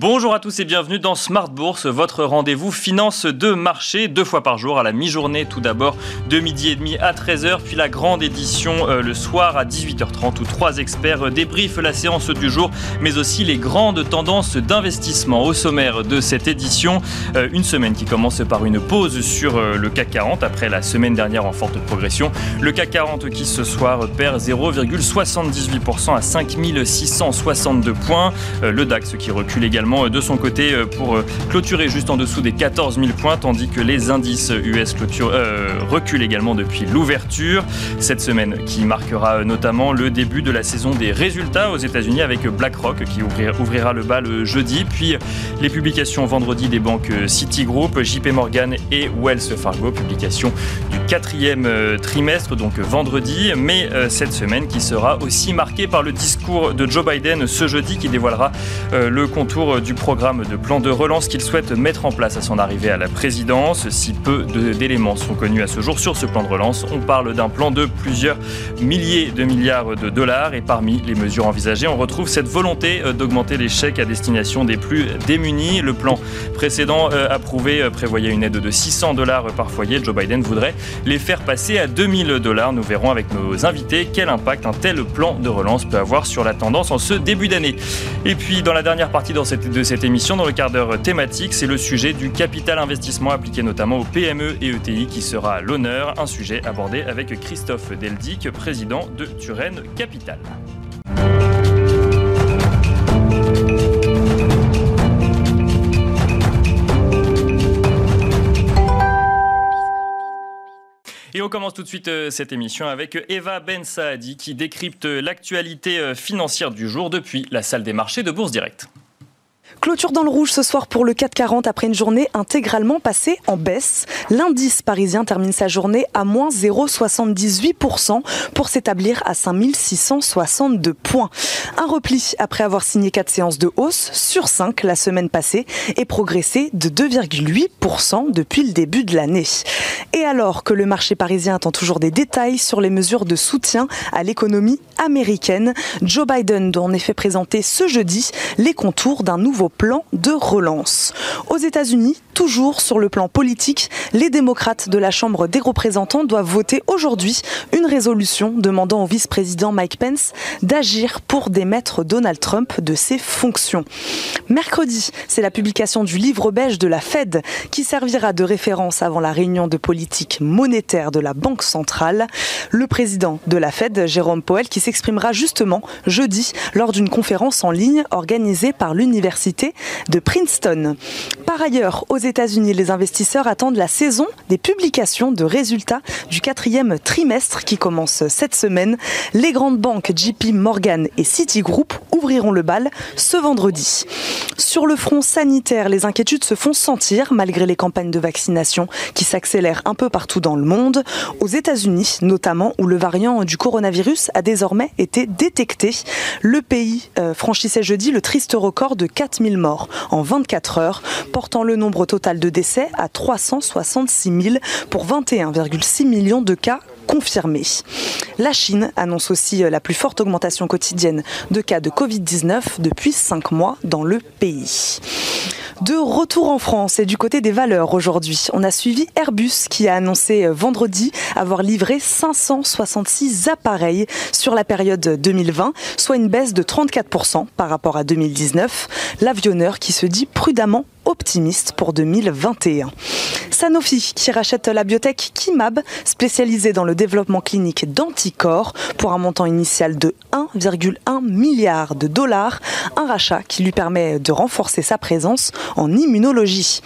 Bonjour à tous et bienvenue dans Smart Bourse, votre rendez-vous finance de marché, deux fois par jour à la mi-journée tout d'abord, de midi et demi à 13h, puis la grande édition euh, le soir à 18h30 où trois experts débriefent la séance du jour, mais aussi les grandes tendances d'investissement au sommaire de cette édition. Euh, une semaine qui commence par une pause sur euh, le CAC 40 après la semaine dernière en forte progression. Le CAC 40 qui ce soir perd 0,78% à 5662 points. Le DAX qui recule également de son côté euh, pour euh, clôturer juste en dessous des 14 000 points, tandis que les indices US clôture, euh, reculent également depuis l'ouverture. Cette semaine qui marquera notamment le début de la saison des résultats aux États-Unis avec BlackRock qui ouvrira, le bal jeudi, puis les publications vendredi des banques Citigroup, JP Morgan et Wells Fargo, publication du quatrième trimestre, donc vendredi, mais cette semaine qui sera aussi marquée par le discours de Joe Biden ce jeudi qui dévoilera le contour du programme de plan de relance qu'il souhaite mettre en place à son arrivée à la présidence. Si peu d'éléments sont connus à ce jour sur ce plan de relance, on parle d'un plan de plusieurs milliers de milliards de dollars et parmi les mesures envisagées, on retrouve cette volonté euh, d'augmenter les chèques à destination des plus démunis. Le plan précédent euh, approuvé euh, prévoyait une aide de 600 dollars par foyer. Joe Biden voudrait les faire passer à 2000 dollars. Nous verrons avec nos invités quel impact un tel plan de relance peut avoir sur la tendance en ce début d'année. Et puis dans la dernière partie dans cette de cette émission dans le quart d'heure thématique, c'est le sujet du capital investissement appliqué notamment aux PME et ETI qui sera l'honneur, un sujet abordé avec Christophe Deldic, président de Turenne Capital. Et on commence tout de suite euh, cette émission avec Eva Ben Saadi qui décrypte l'actualité euh, financière du jour depuis la salle des marchés de Bourse Directe. Clôture dans le rouge ce soir pour le 440 après une journée intégralement passée en baisse. L'indice parisien termine sa journée à moins 0,78% pour s'établir à 5662 points. Un repli après avoir signé 4 séances de hausse sur 5 la semaine passée et progressé de 2,8% depuis le début de l'année. Et alors que le marché parisien attend toujours des détails sur les mesures de soutien à l'économie américaine, Joe Biden doit en effet présenter ce jeudi les contours d'un nouveau plan de relance. Aux États-Unis, toujours sur le plan politique, les démocrates de la Chambre des représentants doivent voter aujourd'hui une résolution demandant au vice-président Mike Pence d'agir pour démettre Donald Trump de ses fonctions. Mercredi, c'est la publication du livre beige de la Fed qui servira de référence avant la réunion de politique monétaire de la Banque centrale. Le président de la Fed, Jérôme Powell, qui s'exprimera justement jeudi lors d'une conférence en ligne organisée par l'Université de Princeton. Par ailleurs, aux États-Unis, les investisseurs attendent la saison des publications de résultats du quatrième trimestre qui commence cette semaine. Les grandes banques JP Morgan et Citigroup ouvriront le bal ce vendredi. Sur le front sanitaire, les inquiétudes se font sentir malgré les campagnes de vaccination qui s'accélèrent un peu partout dans le monde. Aux États-Unis, notamment, où le variant du coronavirus a désormais été détecté. Le pays euh, franchissait jeudi le triste record de 4000 morts en 24 heures, portant le nombre total de décès à 366 000 pour 21,6 millions de cas confirmés. La Chine annonce aussi euh, la plus forte augmentation quotidienne de cas de Covid-19 depuis 5 mois dans le pays. De retour en France et du côté des valeurs aujourd'hui, on a suivi Airbus qui a annoncé euh, vendredi avoir livré 566 appareils sur la période 2020, soit une baisse de 34% par rapport à 2019. Qui se dit prudemment optimiste pour 2021. Sanofi qui rachète la biotech Kimab, spécialisée dans le développement clinique d'anticorps, pour un montant initial de 1,1 milliard de dollars, un rachat qui lui permet de renforcer sa présence en immunologie.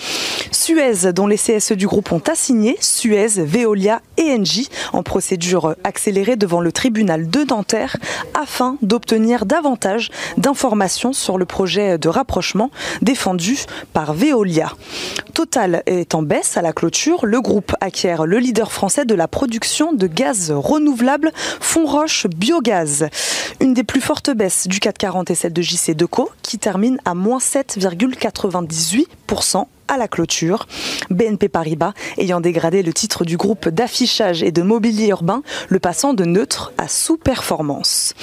Suez, dont les CSE du groupe ont assigné, Suez, Veolia et Engie en procédure accélérée devant le tribunal de Nanterre afin d'obtenir davantage d'informations sur le projet de rapprochement défendu par Veolia. Total est en baisse à la clôture. Le groupe acquiert le leader français de la production de gaz renouvelable Fonroche Biogaz. Une des plus fortes baisses du 440 et celle de JC Deco qui termine à moins 7,98% à la clôture. BNP Paribas ayant dégradé le titre du groupe d'affichage et de mobilier urbain, le passant de neutre à sous-performance.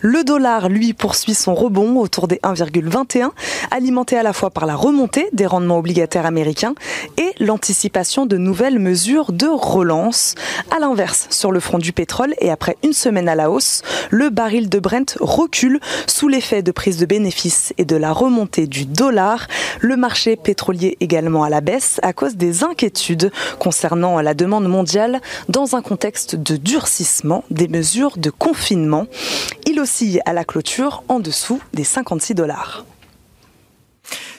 Le dollar, lui, poursuit son rebond autour des 1,21, alimenté à la fois par la remontée des rendements obligataires américains et l'anticipation de nouvelles mesures de relance. À l'inverse, sur le front du pétrole et après une semaine à la hausse, le baril de Brent recule sous l'effet de prise de bénéfices et de la remontée du dollar. Le marché pétrolier également à la baisse à cause des inquiétudes concernant la demande mondiale dans un contexte de durcissement des mesures de confinement. Il oscille à la clôture en dessous des 56 dollars.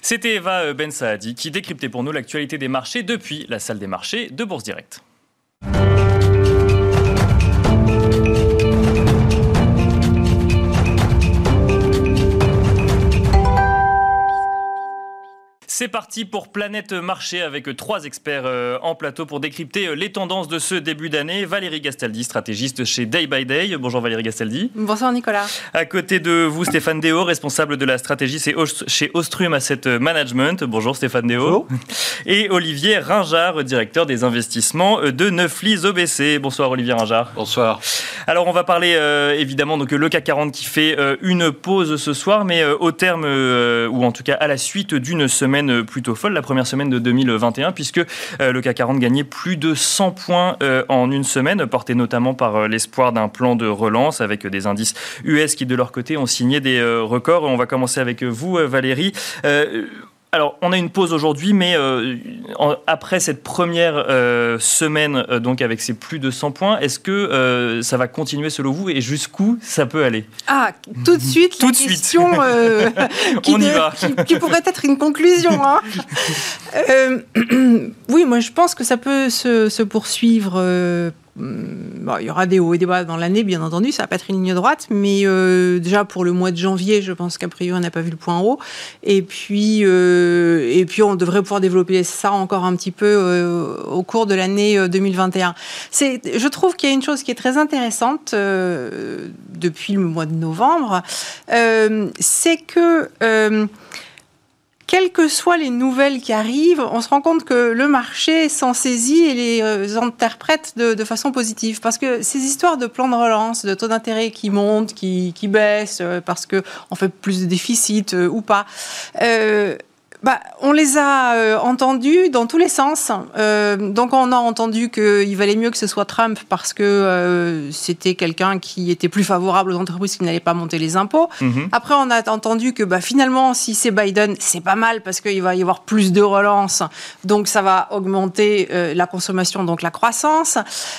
C'était Eva Ben Saadi qui décryptait pour nous l'actualité des marchés depuis la salle des marchés de Bourse Direct. C'est parti pour Planète Marché avec trois experts euh, en plateau pour décrypter euh, les tendances de ce début d'année. Valérie Gastaldi, stratégiste chez Day by Day. Bonjour Valérie Gastaldi. Bonsoir Nicolas. À côté de vous, Stéphane Deo, responsable de la stratégie chez Ostrum Asset Management. Bonjour Stéphane Deo. Bonjour. Et Olivier Ringard, directeur des investissements de Neuflis OBC. Bonsoir Olivier Ringard. Bonsoir. Alors on va parler euh, évidemment donc le CAC 40 qui fait une pause ce soir, mais au terme ou en tout cas à la suite d'une semaine plutôt folle, la première semaine de 2021, puisque euh, le CAC 40 gagnait plus de 100 points euh, en une semaine, porté notamment par euh, l'espoir d'un plan de relance avec des indices US qui, de leur côté, ont signé des records. On va commencer avec vous, Valérie. Alors, on a une pause aujourd'hui, mais euh, après cette première euh, semaine, euh, donc avec ces plus de 100 points, est-ce que ça va continuer selon vous et jusqu'où ça peut aller? Ah, tout de suite, tout de question qui, on y va. Qui, pourrait être une conclusion. Hein. oui, moi je pense que ça peut se, se poursuivre Hum, il y aura des hauts et des bas dans l'année, bien entendu, ça va pas être une ligne droite, mais euh, déjà pour le mois de janvier, je pense qu'a priori on n'a pas vu le point haut, et puis euh, et puis on devrait pouvoir développer ça encore un petit peu euh, au cours de l'année 2021. C'est, je trouve qu'il y a une chose qui est très intéressante depuis le mois de novembre, c'est que quelles que soient les nouvelles qui arrivent, on se rend compte que le marché s'en saisit et les euh, interprète de, façon positive. Parce que ces histoires de plan de relance, de taux d'intérêt qui montent, qui, qui baissent, euh, parce qu'on fait plus de déficit euh, ou pas, bah, on les a euh, entendus dans tous les sens. Euh, donc on a entendu qu'il valait mieux que ce soit Trump parce que euh, c'était quelqu'un qui était plus favorable aux entreprises qui n'allaient pas monter les impôts. Mhm. Après on a entendu que bah, finalement si c'est Biden c'est pas mal parce qu'il va y avoir plus de relance, donc ça va augmenter la consommation, donc la croissance.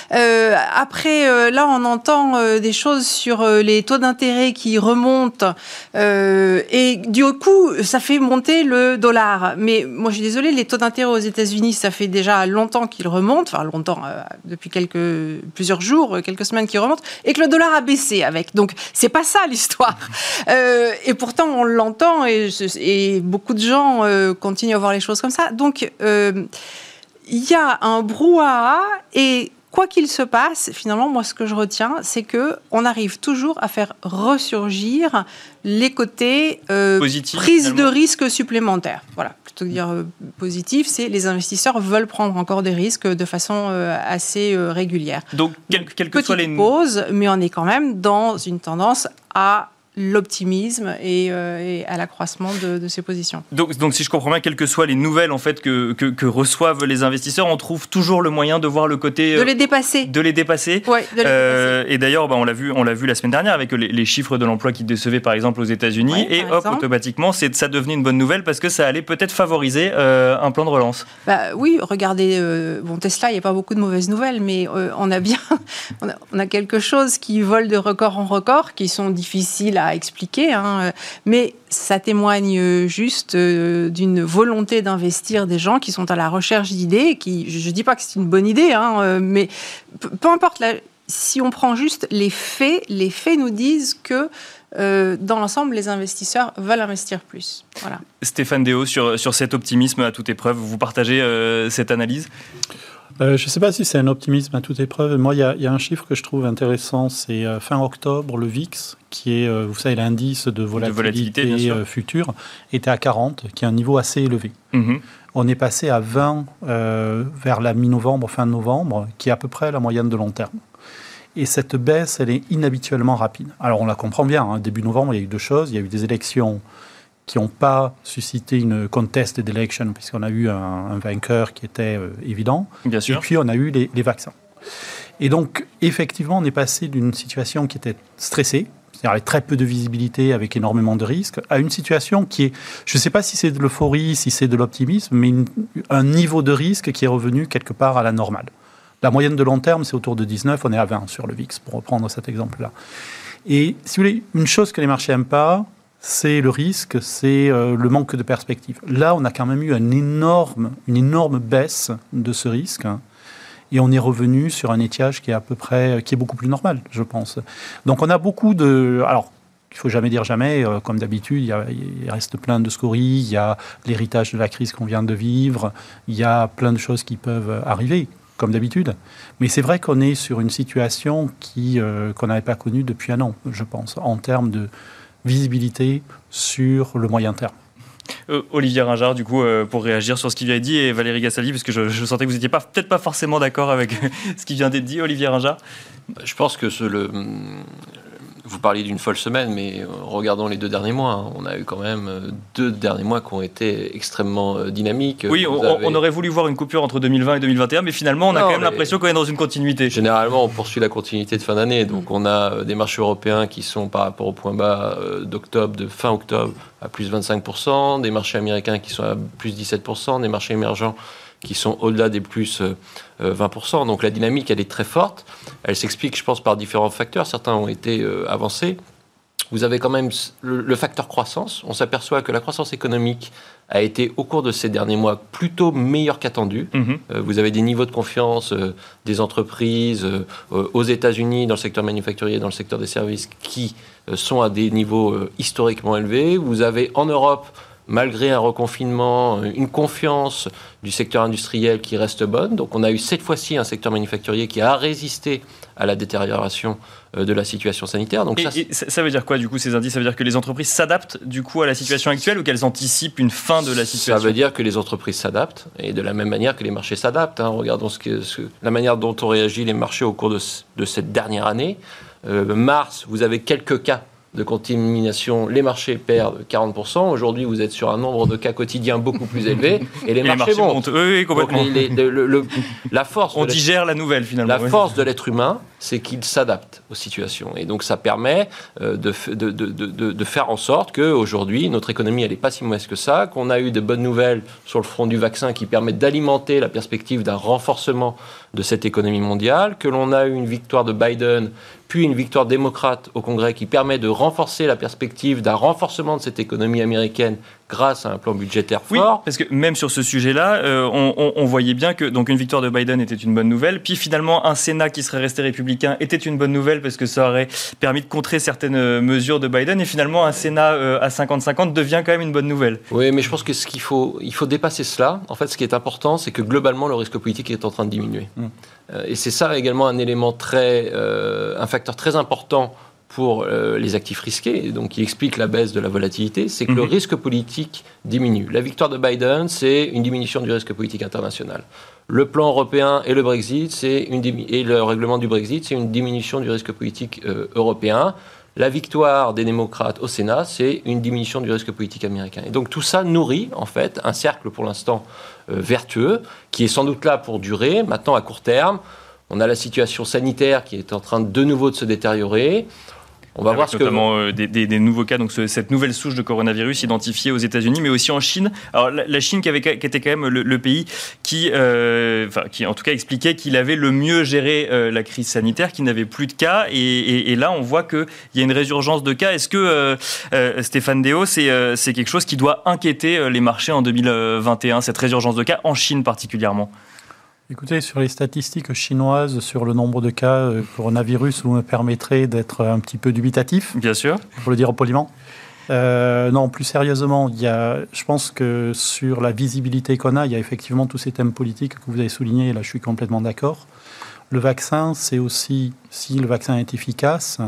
après là on entend des choses sur les taux d'intérêt qui remontent et du coup ça fait monter le dollar mais moi, je suis désolée, les taux d'intérêt aux États-Unis, ça fait déjà longtemps qu'ils remontent, enfin longtemps, euh, depuis quelques, plusieurs jours, quelques semaines qu'ils remontent, et que le dollar a baissé avec. Donc, c'est pas ça l'histoire. Euh, et pourtant, on l'entend, et, et, beaucoup de gens euh, continuent à voir les choses comme ça. Donc, il y a un brouhaha et quoi qu'il se passe, finalement, moi, ce que je retiens, c'est que on arrive toujours à faire ressurgir les côtés euh, prise de risque supplémentaires. Voilà, plutôt que dire euh, positif, c'est les investisseurs veulent prendre encore des risques de façon euh, assez euh, régulière. Donc, quel, que soit les pause, mais on est quand même dans une tendance à l'optimisme et, euh, à l'accroissement de, ces positions. Donc, donc, si je comprends bien, quelles que soient les nouvelles en fait que, que, reçoivent les investisseurs, on trouve toujours le moyen de voir le côté de les dépasser, de les dépasser. De les euh, et d'ailleurs, bah, on l'a vu, on l'a vu la semaine dernière avec les, chiffres de l'emploi qui décevaient par exemple aux États-Unis, et hop, automatiquement, c'est ça devenait une bonne nouvelle parce que ça allait peut-être favoriser euh, un plan de relance. Bah, oui, regardez, bon Tesla, il n'y a pas beaucoup de mauvaises nouvelles, mais on a bien, on a, on a quelque chose qui vole de record en record, qui sont difficiles à expliquer, hein, mais ça témoigne juste d'une volonté d'investir des gens qui sont à la recherche d'idées, qui, je ne dis pas que c'est une bonne idée, hein, mais peu importe, si on prend juste les faits, les faits nous disent que dans l'ensemble, les investisseurs veulent investir plus. Voilà. Stéphane Déo, sur, sur cet optimisme à toute épreuve, vous partagez cette analyse? Euh, je ne sais pas si c'est un optimisme à toute épreuve. Moi, il y, a un chiffre que je trouve intéressant, c'est euh, fin octobre, le VIX, qui est, euh, vous savez, l'indice de volatilité, future, était à 40, qui est un niveau assez élevé. Mhm. On est passé à 20 vers la mi-novembre, fin novembre, qui est à peu près la moyenne de long terme. Et cette baisse, elle est inhabituellement rapide. Alors on la comprend bien, hein. début novembre, il y a eu deux choses. Il y a eu des élections qui n'ont pas suscité une contest d'élection, puisqu'on a eu un, vainqueur qui était euh, évident. Bien sûr. Et puis on a eu les, vaccins. Et donc, effectivement, on est passé d'une situation qui était stressée, c'est-à-dire avec très peu de visibilité, avec énormément de risques, à une situation qui est, je ne sais pas si c'est de l'euphorie, si c'est de l'optimisme, mais un niveau de risque qui est revenu quelque part à la normale. La moyenne de long terme, c'est autour de 19, on est à 20 sur le VIX, pour reprendre cet exemple-là. Et si vous voulez, une chose que les marchés n'aiment pas, c'est le risque, c'est euh, le manque de perspective. Là, on a quand même eu une énorme, une énorme baisse de ce risque. et on est revenu sur un étiage qui est à peu près, qui est beaucoup plus normal, je pense. Donc on a beaucoup de, alors il faut jamais dire jamais, euh, comme d'habitude, il, reste plein de scories, il y a l'héritage de la crise qu'on vient de vivre, il y a plein de choses qui peuvent arriver, comme d'habitude. Mais c'est vrai qu'on est sur une situation qui euh, qu'on n'avait pas connue depuis un an, je pense, en termes de visibilité sur le moyen terme. Euh, Olivier Ringard, du coup, euh, pour réagir sur ce qu'il vient dit, et Valérie Gassali, parce que je, sentais que vous n'étiez peut-être pas forcément d'accord avec ce qui vient d'être dit, Olivier Ringard Je pense que ce, le, vous parliez d'une folle semaine, mais euh, regardons les deux derniers mois. Hein. On a eu quand même euh, deux derniers mois qui ont été extrêmement euh, dynamiques. Oui, on, aurait voulu voir une coupure entre 2020 et 2021, mais finalement, on a quand même l'impression qu'on est dans une continuité. Généralement, on poursuit la continuité de fin d'année. Donc, on a des marchés européens qui sont par rapport au point bas d'octobre, de fin octobre, à plus 25%, des marchés américains qui sont à plus 17%, des marchés émergents qui sont au-delà des plus 20%. Euh, Donc la dynamique, elle est très forte. Elle s'explique, je pense, par différents facteurs. Certains ont été euh, avancés. Vous avez quand même le, facteur croissance. On s'aperçoit que la croissance économique a été, au cours de ces derniers mois, plutôt meilleure qu'attendue. Mhm. Euh, vous avez des niveaux de confiance des entreprises aux États-Unis, dans le secteur manufacturier, dans le secteur des services, qui sont à des niveaux historiquement élevés. Vous avez en Europe malgré un reconfinement, une confiance du secteur industriel qui reste bonne. Donc on a eu cette fois-ci un secteur manufacturier qui a résisté à la détérioration euh, de la situation sanitaire. Donc ça, veut dire quoi du coup ces indices? Ça veut dire que les entreprises s'adaptent du coup à la situation actuelle ou qu'elles anticipent une fin de la situation? Ça veut dire que les entreprises s'adaptent et de la même manière que les marchés s'adaptent. Hein. Regardons ce que, la manière dont ont réagi les marchés au cours de, cette dernière année. Euh, mars, vous avez quelques cas de contamination, les marchés perdent 40%. Aujourd'hui, vous êtes sur un nombre de cas quotidiens beaucoup plus élevé et les, marchés, montent. Oui, complètement. la force On digère la nouvelle finalement. La force de l'être humain, c'est qu'il s'adapte aux situations. Et donc ça permet euh, de, de, de, de, faire en sorte qu'aujourd'hui, notre économie, elle n'est pas si mauvaise que ça, qu'on a eu de bonnes nouvelles sur le front du vaccin qui permettent d'alimenter la perspective d'un renforcement de cette économie mondiale, que l'on a eu une victoire de Biden puis une victoire démocrate au Congrès qui permet de renforcer la perspective d'un renforcement de cette économie américaine grâce à un plan budgétaire fort. Oui, parce que même sur ce sujet-là, euh, on, voyait bien que donc une victoire de Biden était une bonne nouvelle, puis finalement un Sénat qui serait resté républicain était une bonne nouvelle parce que ça aurait permis de contrer certaines euh, mesures de Biden, et finalement un Sénat euh, à 50-50 devient quand même une bonne nouvelle. Oui, mais je pense que ce qu'il faut, il faut dépasser cela. En fait, ce qui est important, c'est que globalement le risque politique est en train de diminuer, mm. et c'est ça également un élément très, un facteur très important pour euh, les actifs risqués, donc qui explique la baisse de la volatilité, c'est que le mhm. risque politique diminue. La victoire de Biden, c'est une diminution du risque politique international. Le plan européen et le Brexit, c'est une et le règlement du Brexit, c'est une diminution du risque politique euh, européen. La victoire des démocrates au Sénat, c'est une diminution du risque politique américain. Et donc tout ça nourrit en fait un cercle pour l'instant euh, vertueux qui est sans doute là pour durer. Maintenant à court terme, on a la situation sanitaire qui est en train de nouveau de se détériorer On va voir ce notamment que... des, des, nouveaux cas, donc cette nouvelle souche de coronavirus identifiée aux États-Unis, mais aussi en Chine. Alors la, Chine qui, avait, qui était quand même le, pays qui, enfin, qui, en tout cas, expliquait qu'il avait le mieux géré la crise sanitaire, qu'il n'avait plus de cas, et, et, là on voit qu'il y a une résurgence de cas. Est-ce que Stéphane Deo, c'est quelque chose qui doit inquiéter les marchés en 2021, cette résurgence de cas en Chine particulièrement? Écoutez, sur les statistiques chinoises, sur le nombre de cas euh, coronavirus, vous me permettrez d'être un petit peu dubitatif. Bien sûr. Pour le dire poliment. Euh, non, plus sérieusement, il y a, je pense que sur la visibilité qu'on a, il y a effectivement tous ces thèmes politiques que vous avez soulignés, et là je suis complètement d'accord. Le vaccin, c'est aussi, si le vaccin est efficace,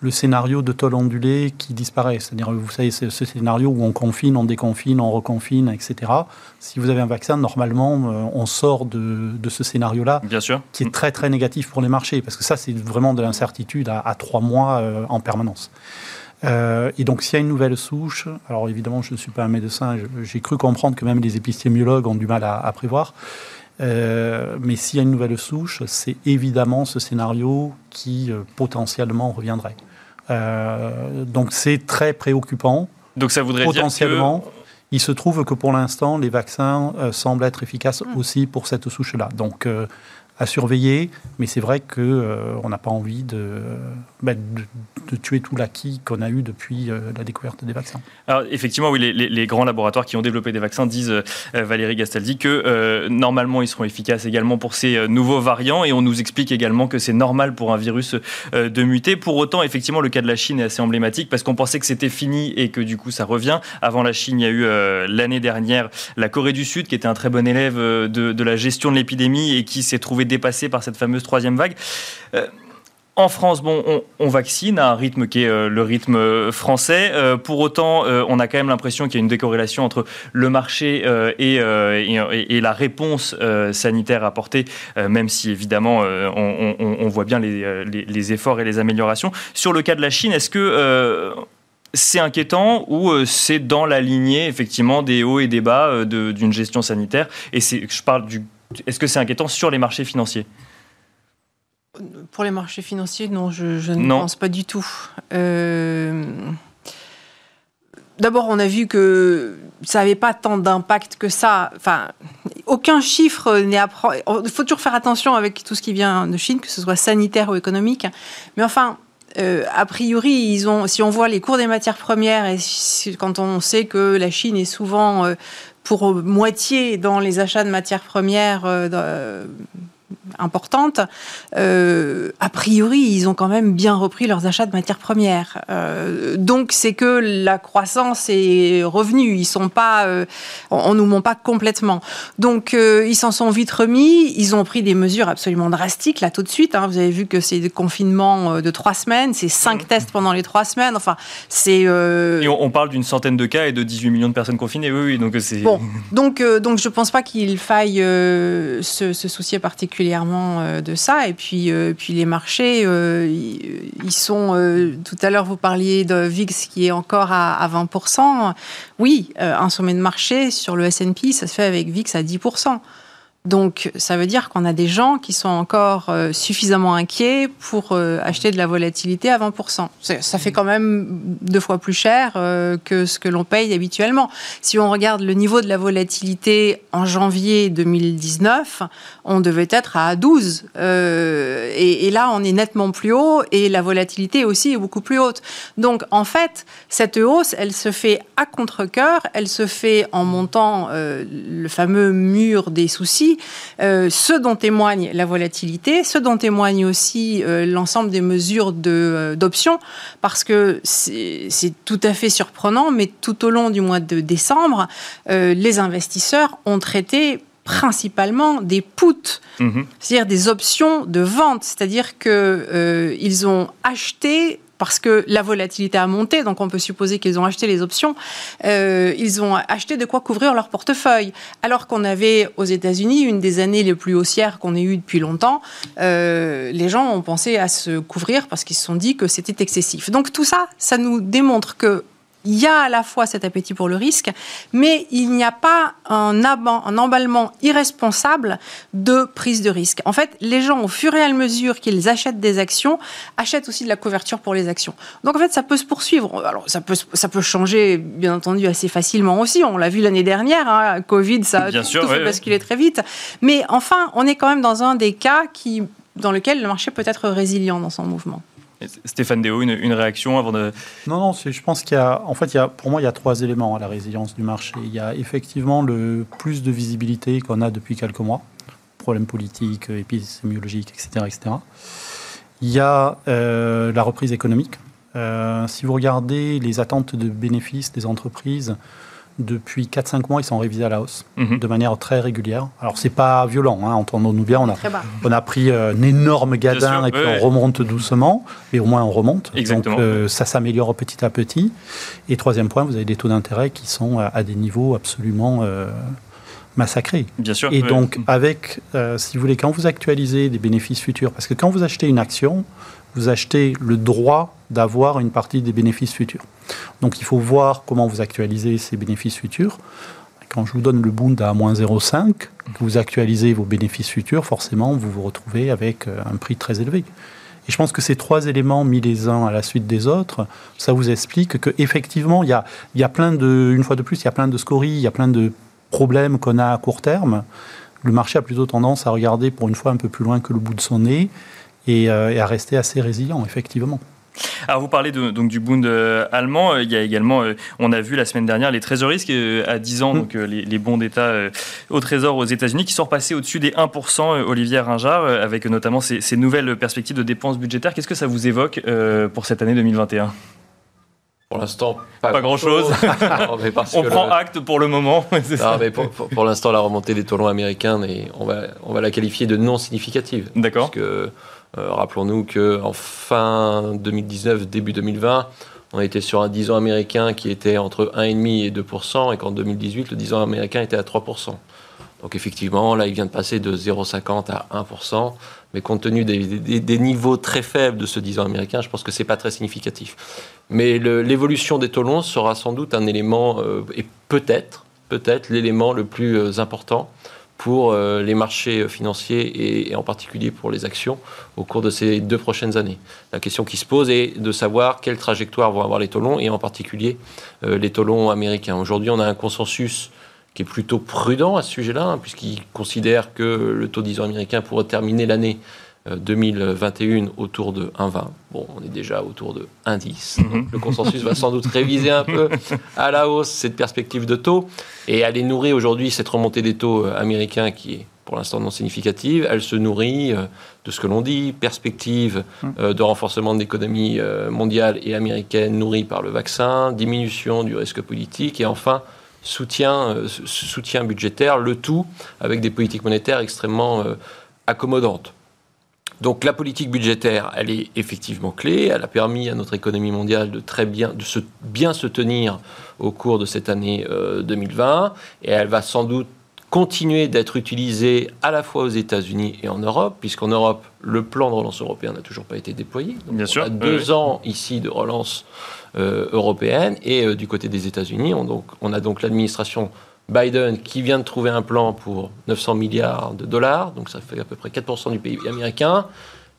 le scénario de tôle ondulée qui disparaît. C'est-à-dire, vous savez, ce scénario où on confine, on déconfine, on reconfine, etc. Si vous avez un vaccin, normalement, euh, on sort de, ce scénario-là. Bien sûr. Qui est très, très négatif pour les marchés, parce que ça, c'est vraiment de l'incertitude à, trois mois euh, en permanence. Euh, et donc, s'il y a une nouvelle souche, alors évidemment, je ne suis pas un médecin, j'ai cru comprendre que même les épistémiologues ont du mal à, prévoir. mais s'il y a une nouvelle souche, c'est évidemment ce scénario qui potentiellement reviendrait. Euh, donc c'est très préoccupant. Donc ça voudrait potentiellement, dire que... Il se trouve que pour l'instant, les vaccins euh, semblent être efficaces mmh. aussi pour cette souche-là. Donc, euh, à surveiller, mais c'est vrai qu'on euh, n'a pas envie bah, de, tuer tout l'acquis qu'on a eu depuis euh, la découverte des vaccins. Alors effectivement, oui, les, grands laboratoires qui ont développé des vaccins disent, euh, Valérie Gastaldi, que normalement ils seront efficaces également pour ces nouveaux variants, et on nous explique également que c'est normal pour un virus de muter. Pour autant, effectivement, le cas de la Chine est assez emblématique parce qu'on pensait que c'était fini et que du coup ça revient. Avant la Chine, il y a eu l'année dernière la Corée du Sud qui était un très bon élève de, de la gestion de l'épidémie et qui s'est trouvé dépassé par cette fameuse troisième vague. Euh, en France, bon, on, vaccine à un rythme qui est euh, le rythme euh, français. pour autant, on a quand même l'impression qu'il y a une décorrélation entre le marché et, et, la réponse sanitaire apportée, même si évidemment on, voit bien les, les, efforts et les améliorations. Sur le cas de la Chine, est-ce que c'est inquiétant ou c'est dans la lignée effectivement des hauts et des bas d'une gestion sanitaire? Et je parle du est-ce que c'est inquiétant sur les marchés financiers? Pour les marchés financiers, non, je, ne pense pas du tout. Euh, d'abord, on a vu que ça n'avait pas tant d'impact que ça. Enfin, aucun chiffre n'est à Il faut toujours faire attention avec tout ce qui vient de Chine, que ce soit sanitaire ou économique. Mais enfin, euh, a priori, ils ont, si on voit les cours des matières premières et quand on sait que la Chine est souvent euh, pour moitié dans les achats de matières premières euh, importante, euh, a priori, ils ont quand même bien repris leurs achats de matières premières. Euh, donc, c'est que la croissance est revenue. Ils sont pas, euh, on, nous ment pas complètement. Donc, ils s'en sont vite remis. Ils ont pris des mesures absolument drastiques là tout de suite. Hein. Vous avez vu que c'est des confinements de trois semaines, c'est cinq mmh. tests pendant les trois semaines. Enfin, c'est. Et on, parle d'une centaine de cas et de 18 millions de personnes confinées. Oui, oui. Donc c'est. Bon, donc donc je pense pas qu'il faille se, se soucier particulièrement euh, de ça. Et puis, euh, puis les marchés, euh, ils sont. tout à l'heure, vous parliez de VIX qui est encore à, 20%. Oui, un sommet de marché sur le SP, ça se fait avec VIX à 10%. Donc, ça veut dire qu'on a des gens qui sont encore euh, suffisamment inquiets pour euh, acheter de la volatilité à 20%. Ça fait quand même deux fois plus cher euh, que ce que l'on paye habituellement. Si on regarde le niveau de la volatilité en janvier 2019, on devait être à 12. Et, et, là, on est nettement plus haut et la volatilité aussi est beaucoup plus haute. Donc, en fait, cette hausse, elle se fait à contre-coeur, elle se fait en montant le fameux mur des soucis euh, ce dont témoigne la volatilité, ce dont témoigne aussi euh, l'ensemble des mesures euh, d'options, parce que c'est tout à fait surprenant, mais tout au long du mois de décembre, les investisseurs ont traité principalement des puts, mhm. c'est-à-dire des options de vente, c'est-à-dire qu'ils ont acheté parce que la volatilité a monté, donc on peut supposer qu'ils ont acheté les options, euh, ils ont acheté de quoi couvrir leur portefeuille. Alors qu'on avait aux États-Unis une des années les plus haussières qu'on ait eues depuis longtemps, euh, les gens ont pensé à se couvrir parce qu'ils se sont dit que c'était excessif. Donc tout ça, ça nous démontre que il y a à la fois cet appétit pour le risque, mais il n'y a pas un, un, emballement irresponsable de prise de risque. En fait, les gens, au fur et à mesure qu'ils achètent des actions, achètent aussi de la couverture pour les actions. Donc en fait, ça peut se poursuivre. Alors ça peut, ça peut changer, bien entendu, assez facilement aussi. On l'a vu l'année dernière, hein, Covid, ça a tout, sûr, fait basculer très vite. Mais enfin, on est quand même dans un des cas qui, dans lequel le marché peut être résilient dans son mouvement. Stéphane Déo, une, réaction avant de... Non, non, je pense qu'il y a, en fait, il y a, pour moi, il y a trois éléments à la résilience du marché. Il y a effectivement le plus de visibilité qu'on a depuis quelques mois, problèmes politiques, épidémiologiques, etc. etc. Il y a euh, la reprise économique. Euh, si vous regardez les attentes de bénéfices des entreprises, depuis 4-5 mois, ils sont révisés à la hausse mhm. de manière très régulière. Alors, c'est pas violent, hein, entendons-nous bien. On a, on a pris euh, un énorme gadin et puis on remonte doucement, mais au moins on remonte. Exactement. Donc, euh, ça s'améliore petit à petit. Et troisième point, vous avez des taux d'intérêt qui sont à, des niveaux absolument euh, massacrés. Bien sûr. Et donc, avec, si vous voulez, quand vous actualisez des bénéfices futurs, parce que quand vous achetez une action, vous achetez le droit d'avoir une partie des bénéfices futurs. Donc il faut voir comment vous actualisez ces bénéfices futurs. Quand je vous donne le Bund à moins 0,5, que vous actualisez vos bénéfices futurs, forcément, vous vous retrouvez avec euh, un prix très élevé. Et je pense que ces trois éléments mis les uns à la suite des autres, ça vous explique qu'effectivement, il y a, y a plein de, une fois de plus, il y a plein de scories, il y a plein de problèmes qu'on a à court terme. Le marché a plutôt tendance à regarder pour une fois un peu plus loin que le bout de son nez et, euh, et à rester assez résilient, effectivement. Alors vous parlez donc du Bund euh, allemand. Euh, il y a également, euh, on a vu la semaine dernière les trésoreries à 10 ans, mm. donc les, bons d'État au Trésor aux États-Unis, qui sont repassés au-dessus des 1%. Olivier Ringard, avec notamment ces, nouvelles perspectives de dépenses budgétaires. Qu'est-ce que ça vous évoque pour cette année 2021 pour l'instant, pas, grand-chose. on prend acte pour le moment. Non, mais pour, l'instant, la remontée des taux longs américains, on va, on va la qualifier de non significative. D'accord. Parce que rappelons-nous qu'en fin 2019, début 2020, on était sur un 10 ans américain qui était entre 1,5 et 2% et qu'en 2018, le 10 ans américain était à 3% donc effectivement, là, il vient de passer de 0,50 à 1%, mais compte tenu des, niveaux très faibles de ce 10 ans américain, je pense que ce n'est pas très significatif. Mais l'évolution des taux longs sera sans doute un élément, euh, et peut-être, peut-être l'élément le plus euh, important pour euh, les marchés financiers et, en particulier pour les actions au cours de ces deux prochaines années. La question qui se pose est de savoir quelle trajectoire vont avoir les taux et en particulier euh, les taux américains. Aujourd'hui, on a un consensus qui est plutôt prudent à ce sujet-là, hein, puisqu'il considère que le taux 10 ans américain pourrait terminer l'année 2021 euh, autour de 1,20. Bon, on est déjà autour de 1,10. Mhm. Le consensus va sans doute réviser un peu à la hausse cette perspective de taux et aller nourrir aujourd'hui cette remontée des taux euh, américains qui est pour l'instant non significative. Elle se nourrit euh, de ce que l'on dit, perspective mhm. de renforcement de l'économie mondiale et américaine nourrie par le vaccin, diminution du risque politique et enfin soutien, soutien budgétaire, le tout avec des politiques monétaires extrêmement accommodantes. Donc la politique budgétaire, elle est effectivement clé. Elle a permis à notre économie mondiale de très bien, de se, bien se tenir au cours de cette année 2020. Euh, et elle va sans doute continuer d'être utilisée à la fois aux États-Unis et en Europe, puisqu'en Europe, le plan de relance européen n'a toujours pas été déployé. Bien on sûr. a deux ans ici de relance euh, européenne. Et euh, du côté des États-Unis, on, on a donc l'administration Biden qui vient de trouver un plan pour 900 milliards de dollars, donc ça fait à peu près 4% du PIB américain,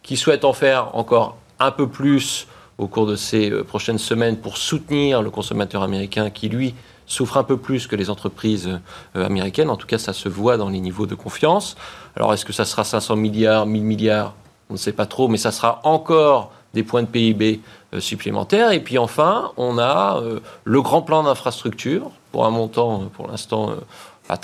qui souhaite en faire encore un peu plus au cours de ces euh, prochaines semaines pour soutenir le consommateur américain qui, lui, souffre un peu plus que les entreprises euh, américaines. En tout cas, ça se voit dans les niveaux de confiance. Alors, est-ce que ça sera 500 milliards, 1000 milliards? On ne sait pas trop, mais ça sera encore des points de PIB euh, supplémentaires. Et puis enfin, on a le grand plan d'infrastructure pour un montant, euh, pour l'instant, euh, pas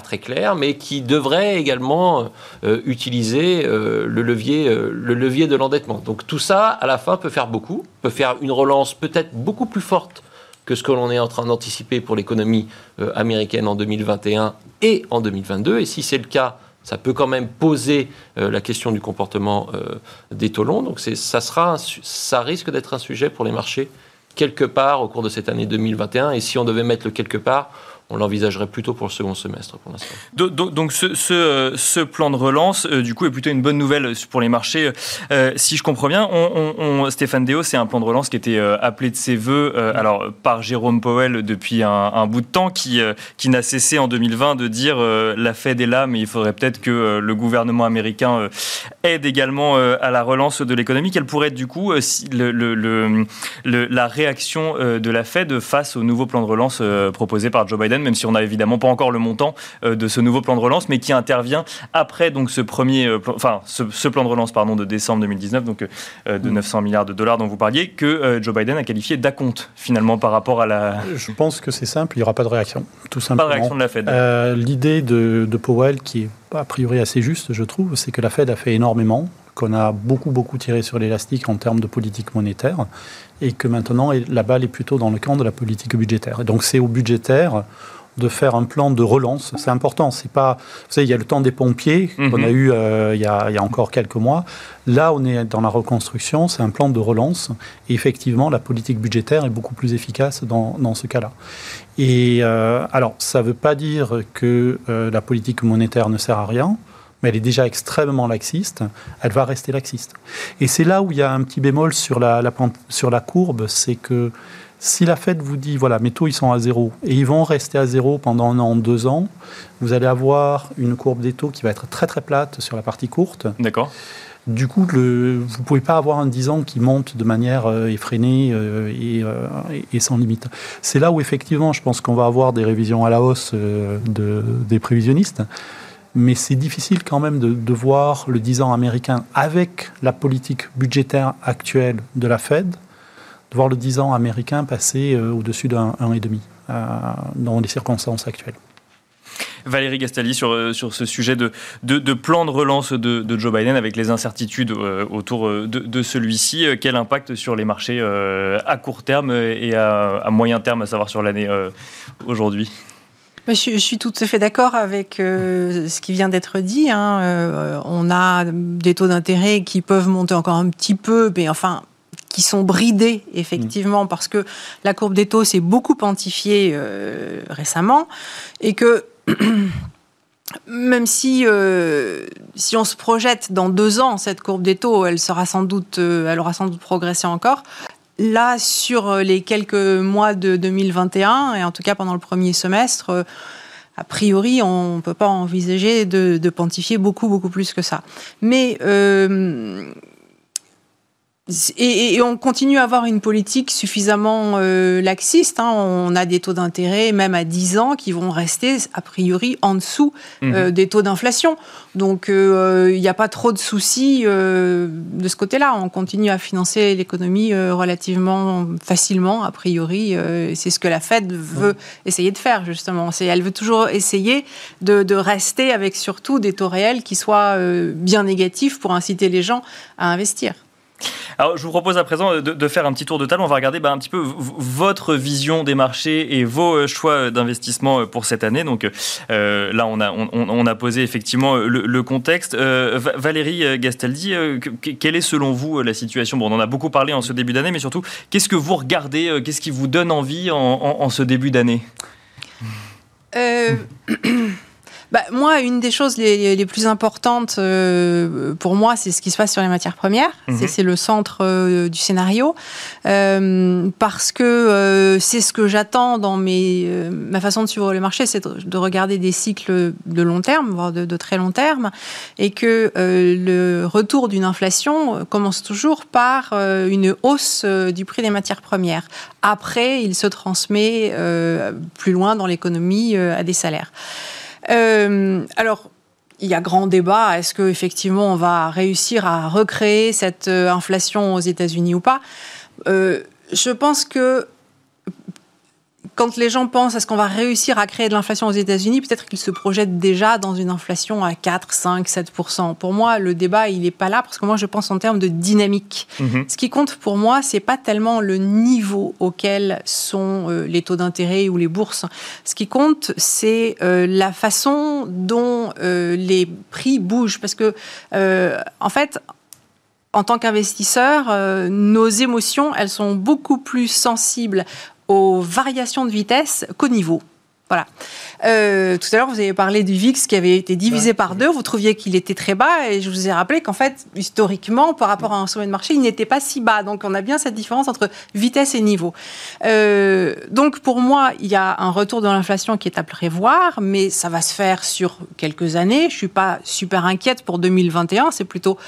très, clair, mais qui devrait également euh, utiliser le, levier, le levier de l'endettement. Donc tout ça, à la fin, peut faire beaucoup, peut faire une relance peut-être beaucoup plus forte que ce que l'on est en train d'anticiper pour l'économie américaine en 2021 et en 2022. Et si c'est le cas, ça peut quand même poser la question du comportement des taux. Donc ça, ça risque d'être un sujet pour les marchés quelque part au cours de cette année 2021. Et si on devait mettre le quelque part, on l'envisagerait plutôt pour le second semestre pour l'instant. Donc, donc ce, ce, ce, plan de relance, du coup, est plutôt une bonne nouvelle pour les marchés. Euh, si je comprends bien, on, on, Stéphane Déo, c'est un plan de relance qui était appelé de ses voeux alors, par Jérôme Powell depuis un, un bout de temps, qui, qui n'a cessé en 2020 de dire la Fed est là, mais il faudrait peut-être que le gouvernement américain aide également à la relance de l'économie. Quelle pourrait être du coup le, le, le, la réaction de la Fed face au nouveau plan de relance proposé par Joe Biden, même si on n'a évidemment pas encore le montant de ce nouveau plan de relance, mais qui intervient après donc ce premier, enfin ce, plan de relance pardon de décembre 2019, donc de 900 mm. milliards de dollars dont vous parliez, que Joe Biden a qualifié d'acompte finalement par rapport à la. Je pense que c'est simple, il n'y aura pas de réaction, tout simplement. Pas de réaction de la Fed. L'idée de, de Powell qui est a priori assez juste, je trouve, c'est que la Fed a fait énormément, qu'on a beaucoup, beaucoup tiré sur l'élastique en termes de politique monétaire, et que maintenant, la balle est plutôt dans le camp de la politique budgétaire. Et donc, c'est au budgétaire de faire un plan de relance. C'est important. C'est pas, vous savez, il y a le temps des pompiers qu'on a mhm. eu euh, il, y a, il, y a, encore quelques mois. Là, on est dans la reconstruction. C'est un plan de relance. Et effectivement, la politique budgétaire est beaucoup plus efficace dans, dans ce cas-là. Et euh, alors, ça ne veut pas dire que euh, la politique monétaire ne sert à rien mais elle est déjà extrêmement laxiste, elle va rester laxiste. Et c'est là où il y a un petit bémol sur la, la sur la courbe, c'est que si la Fed vous dit, voilà, mes taux, ils sont à zéro, et ils vont rester à zéro pendant un an, deux ans, vous allez avoir une courbe des taux qui va être très très plate sur la partie courte. D'accord. Du coup, le, vous ne pouvez pas avoir un 10 ans qui monte de manière euh, effrénée euh, euh, et, sans limite. C'est là où effectivement, je pense qu'on va avoir des révisions à la hausse de, des prévisionnistes. Mais c'est difficile quand même de, voir le 10 ans américain avec la politique budgétaire actuelle de la Fed de voir le 10 ans américain passer euh, au-dessus d'un 1,5 euh, dans les circonstances actuelles. Valérie Gastaldi sur, euh, sur ce sujet de, de, plan de relance de, Joe Biden avec les incertitudes autour de, celui-ci. Quel impact sur les marchés à court terme et à, moyen terme, à savoir sur l'année aujourd'hui? Je, je, suis tout à fait d'accord avec ce qui vient d'être dit. Hein. on a des taux d'intérêt qui peuvent monter encore un petit peu, mais enfin, qui sont bridés effectivement parce que la courbe des taux s'est beaucoup quantifiée euh, récemment et que même si, euh, on se projette dans deux ans, cette courbe des taux, elle, sera sans doute, euh, elle aura sans doute progressé encore. Là, sur les quelques mois de 2021, et en tout cas pendant le premier semestre, a priori, on ne peut pas envisager de, de, quantifier beaucoup, beaucoup plus que ça. Mais et, on continue à avoir une politique suffisamment euh, laxiste. Hein. On a des taux d'intérêt, même à 10 ans, qui vont rester a priori en dessous euh, mhm. des taux d'inflation. Donc euh, il n'y a pas trop de soucis de ce côté-là. On continue à financer l'économie relativement facilement, a priori. C'est ce que la Fed veut essayer de faire, justement. Elle veut toujours essayer de, de, rester avec surtout des taux réels qui soient bien négatifs pour inciter les gens à investir. Alors, je vous propose à présent de, faire un petit tour de table. On va regarder bah, un petit peu votre vision des marchés et vos euh, choix d'investissement euh, pour cette année. Donc euh, là, on a, on, a posé effectivement le, contexte. Valérie Gastaldi, quelle est selon vous la situation? Bon, on en a beaucoup parlé en ce début d'année, mais surtout, qu'est-ce que vous regardez Qu'est-ce qui vous donne envie en, en ce début d'année? bah, Moi, une des choses les, les plus importantes euh, pour moi, c'est ce qui se passe sur les matières premières. Mhm. C'est le centre euh, du scénario. Euh, parce que euh, c'est ce que j'attends dans mes, euh, ma façon de suivre le marché, c'est de, de, regarder des cycles de long terme, voire de, de très long terme. Et que le retour d'une inflation commence toujours par une hausse du prix des matières premières. Après, il se transmet plus loin dans l'économie à des salaires. Euh, alors, il y a grand débat. Est-ce qu'effectivement, on va réussir à recréer cette euh, inflation aux États-Unis ou pas? Euh, Je pense que quand les gens pensent à ce qu'on va réussir à créer de l'inflation aux États-Unis, peut-être qu'ils se projettent déjà dans une inflation à 4, 5, 7 Pour moi, le débat, il n'est pas là parce que moi, je pense en termes de dynamique. Mhm. Ce qui compte pour moi, c'est pas tellement le niveau auquel sont euh, les taux d'intérêt ou les bourses. Ce qui compte, c'est euh, la façon dont euh, les prix bougent. Parce que, en fait, en tant qu'investisseur, nos émotions, elles sont beaucoup plus sensibles aux variations de vitesse qu'au niveau. Voilà. Euh, tout à l'heure, vous avez parlé du VIX qui avait été divisé par deux. Vous trouviez qu'il était très bas et je vous ai rappelé qu'en fait, historiquement, par rapport à un sommet de marché, il n'était pas si bas. Donc, on a bien cette différence entre vitesse et niveau. Euh, donc, pour moi, il y a un retour de l'inflation qui est à prévoir, mais ça va se faire sur quelques années. Je suis pas super inquiète pour 2021. C'est plutôt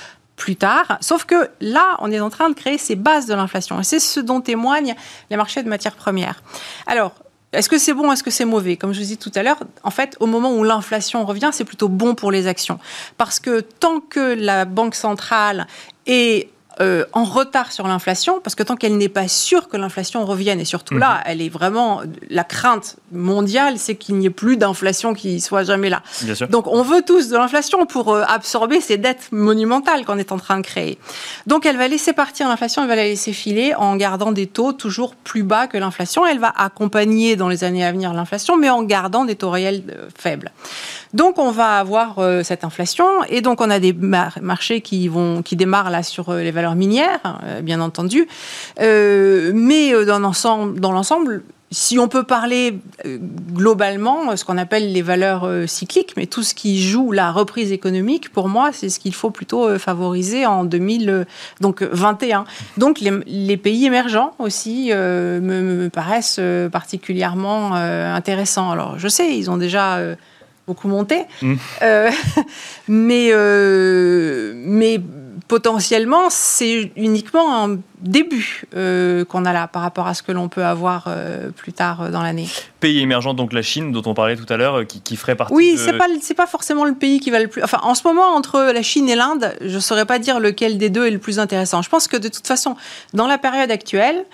plus tard. Sauf que là, on est en train de créer ces bases de l'inflation. Et c'est ce dont témoignent les marchés de matières premières. Alors, est-ce que c'est bon, est-ce que c'est mauvais? Comme je vous dis tout à l'heure, en fait, au moment où l'inflation revient, c'est plutôt bon pour les actions. Parce que tant que la Banque centrale est euh, en retard sur l'inflation, parce que tant qu'elle n'est pas sûre que l'inflation revienne, et surtout là, mhm. elle est vraiment la crainte mondiale, c'est qu'il n'y ait plus d'inflation qui soit jamais là. Donc on veut tous de l'inflation pour euh, absorber ces dettes monumentales qu'on est en train de créer. Donc elle va laisser partir l'inflation, elle va la laisser filer en gardant des taux toujours plus bas que l'inflation. Elle va accompagner dans les années à venir l'inflation, mais en gardant des taux réels euh, faibles. Donc on va avoir cette inflation, et donc on a des marchés qui vont qui démarrent là sur les valeurs minière, euh, bien entendu. Euh, mais euh, dans l'ensemble, si on peut parler globalement, ce qu'on appelle les valeurs cycliques, mais tout ce qui joue la reprise économique, pour moi, c'est ce qu'il faut plutôt favoriser en 2021. Donc les, pays émergents aussi me, paraissent particulièrement intéressants. Alors je sais, ils ont déjà beaucoup monté, mmh. mais, mais potentiellement, c'est uniquement un début euh, qu'on a là par rapport à ce que l'on peut avoir euh, plus tard euh, dans l'année. Pays émergent, donc la Chine, dont on parlait tout à l'heure, qui, ferait partie. Oui, c'est pas c'est pas forcément le pays qui va le plus. Enfin, en ce moment, entre la Chine et l'Inde, je saurais pas dire lequel des deux est le plus intéressant. Je pense que de toute façon, dans la période actuelle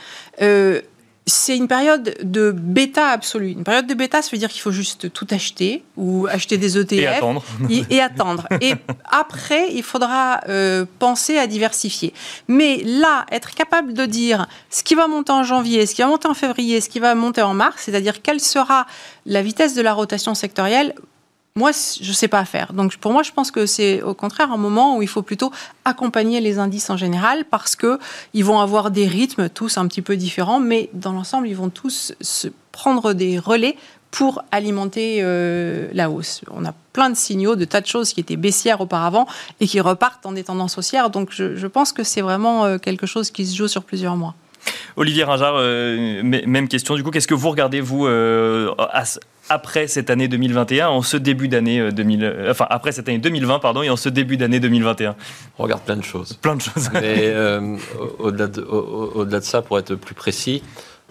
c'est une période de bêta absolue. Une période de bêta, ça veut dire qu'il faut juste tout acheter ou acheter des ETF et attendre. Et, attendre. et après, il faudra euh, penser à diversifier. Mais là, être capable de dire ce qui va monter en janvier, ce qui va monter en février, ce qui va monter en mars, c'est-à-dire quelle sera la vitesse de la rotation sectorielle, moi, je ne sais pas faire. Donc, pour moi, je pense que c'est au contraire un moment où il faut plutôt accompagner les indices en général parce qu'ils vont avoir des rythmes tous un petit peu différents, mais dans l'ensemble, ils vont tous se prendre des relais pour alimenter euh, la hausse. On a plein de signaux de tas de choses qui étaient baissières auparavant et qui repartent en des tendances haussières. Donc, je, pense que c'est vraiment euh, quelque chose qui se joue sur plusieurs mois. Olivier Ringard, euh, même question. Du coup, qu'est-ce que vous regardez, vous, après cette année 2021, en ce début d'année 2000, euh, euh, enfin après cette année 2020 pardon et en ce début d'année 2021 On regarde plein de choses. Plein de choses. Mais euh, au-delà de, au, de, ça, pour être plus précis,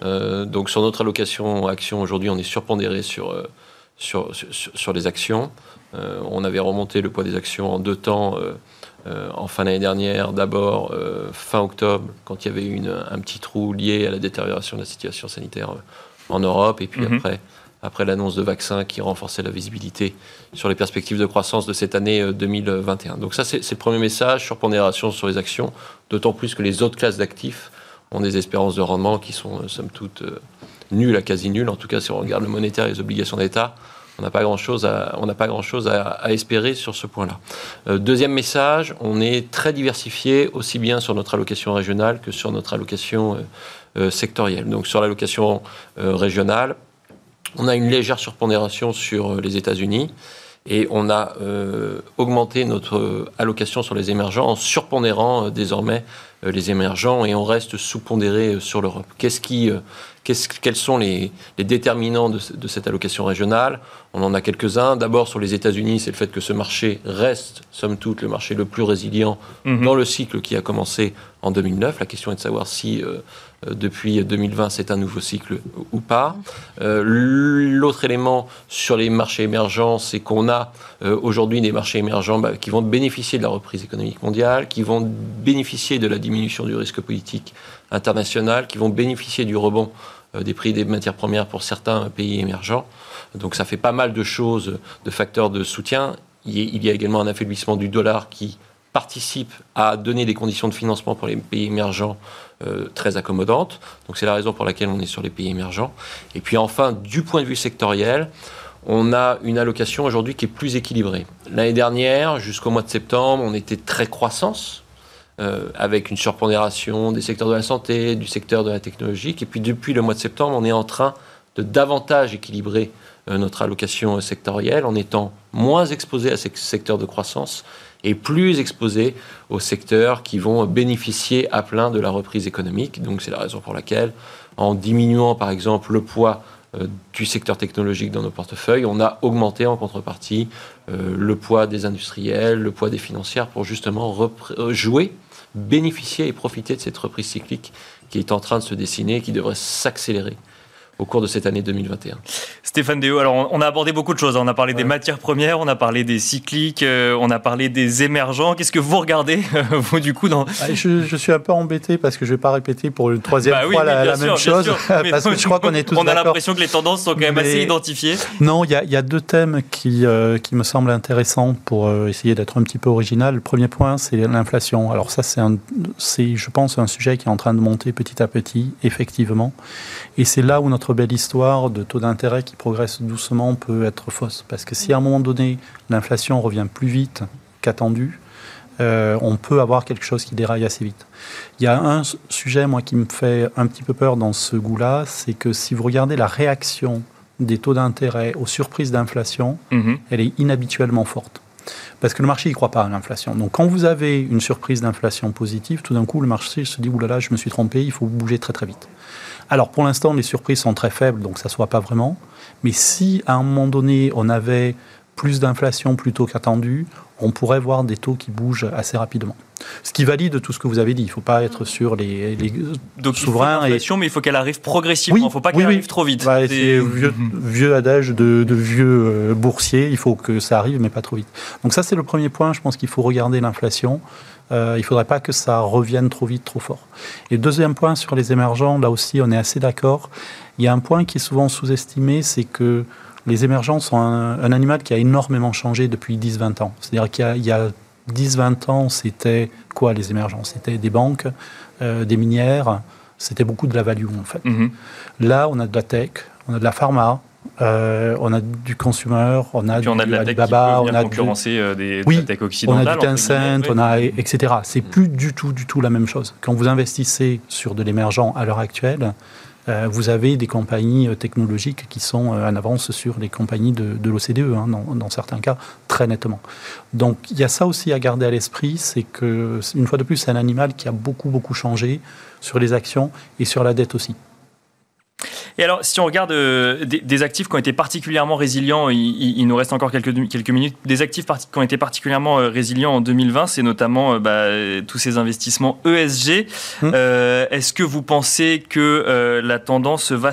donc sur notre allocation action aujourd'hui, on est surpondéré sur, sur, sur, les actions. on avait remonté le poids des actions en deux temps. En fin d'année dernière, d'abord fin octobre, quand il y avait eu une, un petit trou lié à la détérioration de la situation sanitaire en Europe, et puis mhm. après après l'annonce de vaccins qui renforçait la visibilité sur les perspectives de croissance de cette année 2021. Euh, Donc ça, c'est le premier message sur pondération sur les actions, d'autant plus que les autres classes d'actifs ont des espérances de rendement qui sont, euh, somme toute, euh, nulles à quasi nulles. En tout cas, si on regarde le monétaire et les obligations d'État, on n'a pas grand-chose à, on pas grand chose à, espérer sur ce point-là. deuxième message, on est très diversifié aussi bien sur notre allocation régionale que sur notre allocation sectorielle. Donc sur l'allocation régionale, on a une légère surpondération sur euh, les États-Unis et on a euh, augmenté notre allocation sur les émergents en surpondérant euh, désormais les émergents et on reste sous-pondéré sur l'Europe. Qu'est-ce qui, quels sont les, déterminants de, cette allocation régionale? On en a quelques-uns. D'abord sur les États-Unis, c'est le fait que ce marché reste, somme toute, le marché le plus résilient mhm. dans le cycle qui a commencé en 2009. La question est de savoir si euh, depuis 2020, c'est un nouveau cycle ou pas. Euh, l'autre élément sur les marchés émergents, c'est qu'on a euh, aujourd'hui des marchés émergents bah, qui vont bénéficier de la reprise économique mondiale, qui vont bénéficier de la diminution du risque politique international, qui vont bénéficier du rebond des prix des matières premières pour certains pays émergents. Donc ça fait pas mal de choses, de facteurs de soutien. Il y a également un affaiblissement du dollar qui participe à donner des conditions de financement pour les pays émergents euh, très accommodante. Donc c'est la raison pour laquelle on est sur les pays émergents. Et puis enfin, du point de vue sectoriel, on a une allocation aujourd'hui qui est plus équilibrée. L'année dernière, jusqu'au mois de septembre, on était très croissance, euh, avec une surpondération des secteurs de la santé, du secteur de la technologie. Et puis depuis le mois de septembre, on est en train de davantage équilibrer notre allocation sectorielle en étant moins exposé à ces secteurs de croissance et plus exposé aux secteurs qui vont bénéficier à plein de la reprise économique. Donc c'est la raison pour laquelle, en diminuant par exemple le poids euh, du secteur technologique dans nos portefeuilles, on a augmenté en contrepartie euh, le poids des industriels, le poids des financières pour justement euh, jouer, bénéficier et profiter de cette reprise cyclique qui est en train de se dessiner et qui devrait s'accélérer au cours de cette année 2021. Stéphane Déo, alors on a abordé beaucoup de choses. Hein. On a parlé des matières premières, on a parlé des cycliques, euh, on a parlé des émergents. Qu'est-ce que vous regardez, vous, du coup dans... Ah, je, suis un peu embêté parce que je ne vais pas répéter pour une troisième bah fois la, même chose. parce que je crois qu'on est tous On a l'impression que les tendances sont quand même assez identifiées. Non, il y, a deux thèmes qui, euh, qui me semblent intéressants pour euh, essayer d'être un petit peu original. Le premier point, c'est l'inflation. Alors ça, c'est, je pense, un sujet qui est en train de monter petit à petit, effectivement. Et c'est là où notre belle histoire de taux d'intérêt qui progresse doucement peut être fausse. Parce que si à un moment donné, l'inflation revient plus vite qu'attendu, euh, on peut avoir quelque chose qui déraille assez vite. Il y a un sujet, moi, qui me fait un petit peu peur dans ce goût-là, c'est que si vous regardez la réaction des taux d'intérêt aux surprises d'inflation, mhm. elle est inhabituellement forte. Parce que le marché n'y croit pas à l'inflation. Donc quand vous avez une surprise d'inflation positive, tout d'un coup, le marché se dit, oulala, je me suis trompé, il faut bouger très très vite. Alors pour l'instant, les surprises sont très faibles, donc ça ne se voit pas vraiment. Mais si à un moment donné, on avait plus d'inflation plutôt qu'attendu, on pourrait voir des taux qui bougent assez rapidement. Ce qui valide tout ce que vous avez dit. Il ne faut pas être sur les, les Donc, souverains. Il faut mais il faut qu'elle arrive progressivement. il ne faut pas qu'elle arrive trop vite. c'est vieux, vieux, adage de, vieux euh, boursiers. Il faut que ça arrive, mais pas trop vite. Donc ça, c'est le premier point. Je pense qu'il faut regarder l'inflation. Euh, il ne faudrait pas que ça revienne trop vite, trop fort. Et deuxième point sur les émergents, là aussi, on est assez d'accord. Il y a un point qui est souvent sous-estimé, c'est que les émergents sont un, animal qui a énormément changé depuis 10-20 ans. C'est-à-dire qu'il y a, 10-20 ans, c'était quoi les émergents? C'était des banques, euh, des minières, c'était beaucoup de la value en fait. Mm-hmm. Là, on a de la tech, on a de la pharma, euh, on a du consumer, on a du on a de la Alibaba, on a concurrencer euh, des, oui, tech occidentales. On a du Tencent, on a etc. C'est plus du tout, du tout la même chose. Quand vous investissez sur de l'émergent à l'heure actuelle, euh, vous avez des compagnies technologiques qui sont en avance sur les compagnies de, l'OCDE, hein, dans, dans, certains cas, très nettement. Donc il y a ça aussi à garder à l'esprit, c'est que, une fois de plus, c'est un animal qui a beaucoup, beaucoup changé sur les actions et sur la dette aussi. Et alors, si on regarde euh, des, actifs qui ont été particulièrement résilients, il, nous reste encore quelques, quelques minutes, des actifs qui ont été particulièrement euh, résilients en 2020, c'est notamment euh, bah, tous ces investissements ESG. Hum. Est-ce que vous pensez que la tendance va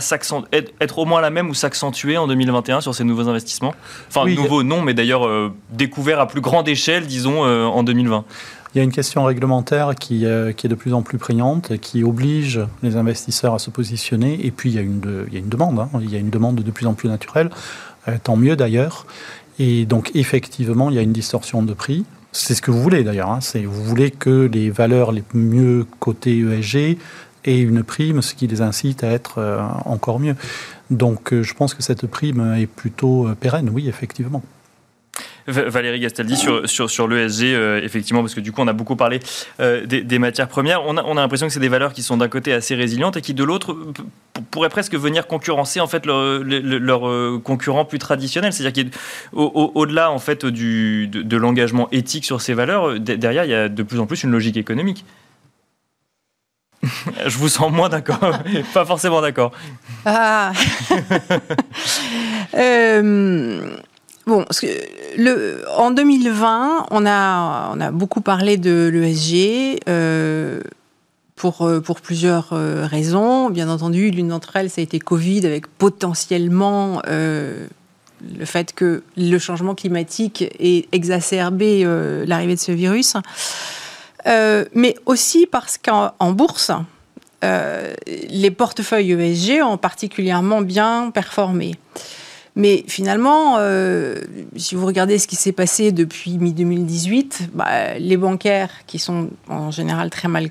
être, être, au moins la même ou s'accentuer en 2021 sur ces nouveaux investissements? Enfin, nouveaux non, mais d'ailleurs découverts à plus grande échelle, disons, en 2020 il y a une question réglementaire qui, euh, qui, est de plus en plus prégnante, qui oblige les investisseurs à se positionner. Et puis, il y a une, il y a une demande. Hein. il y a une demande de plus en plus naturelle. Euh, tant mieux d'ailleurs. Et donc, effectivement, il y a une distorsion de prix. C'est ce que vous voulez d'ailleurs. Hein. vous voulez que les valeurs les mieux cotées ESG aient une prime, ce qui les incite à être euh, encore mieux. Donc, je pense que cette prime est plutôt pérenne, oui, effectivement. Valérie Gastaldi sur, sur, sur l'ESG, euh, effectivement, parce que du coup, on a beaucoup parlé euh, des, matières premières. On a, on a l'impression que c'est des valeurs qui sont d'un côté assez résilientes et qui, de l'autre, pourraient presque venir concurrencer en fait leurs leur, euh, concurrents plus traditionnels. C'est-à-dire qu'au-delà en fait de, l'engagement éthique sur ces valeurs, derrière, il y a de plus en plus une logique économique. Je vous sens moins d'accord, pas forcément d'accord. Ah. euh... Bon, en 2020, on a, beaucoup parlé de l'ESG euh, pour, euh, pour plusieurs euh, raisons. Bien entendu, l'une d'entre elles, ça a été Covid, avec potentiellement le fait que le changement climatique ait exacerbé l'arrivée de ce virus. mais aussi parce qu'en bourse, les portefeuilles ESG ont particulièrement bien performé. Mais finalement, euh, si vous regardez ce qui s'est passé depuis mi-2018, bah, les bancaires, qui sont en général très mal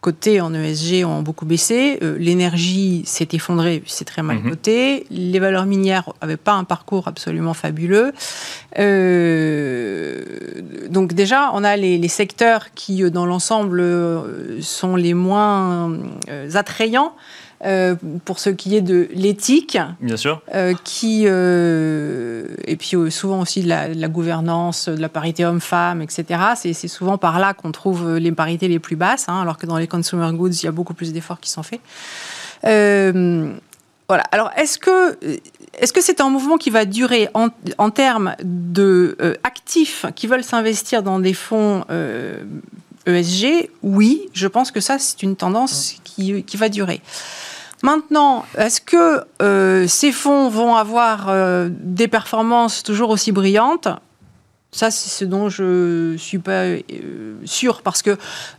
cotés en ESG, ont beaucoup baissé. Euh, l'énergie s'est effondrée, c'est très mal mhm. coté. Les valeurs minières n'avaient pas un parcours absolument fabuleux. Euh, donc déjà, on a les, les secteurs qui, dans l'ensemble, sont les moins attrayants euh, pour ce qui est de l'éthique. Bien sûr. Euh, qui, euh, et puis souvent aussi de la, de la, gouvernance, de la parité homme-femme, etc. C'est souvent par là qu'on trouve les parités les plus basses, hein, alors que dans les consumer goods, il y a beaucoup plus d'efforts qui sont faits. voilà. Alors, est-ce que est-ce que c'est un mouvement qui va durer en, en termes de actifs qui veulent s'investir dans des fonds ESG Oui, je pense que ça, c'est une tendance qui, qui va durer. Maintenant, est-ce que euh, ces fonds vont avoir euh, des performances toujours aussi brillantes? Ça, c'est ce dont je suis pas euh, sûr parce que,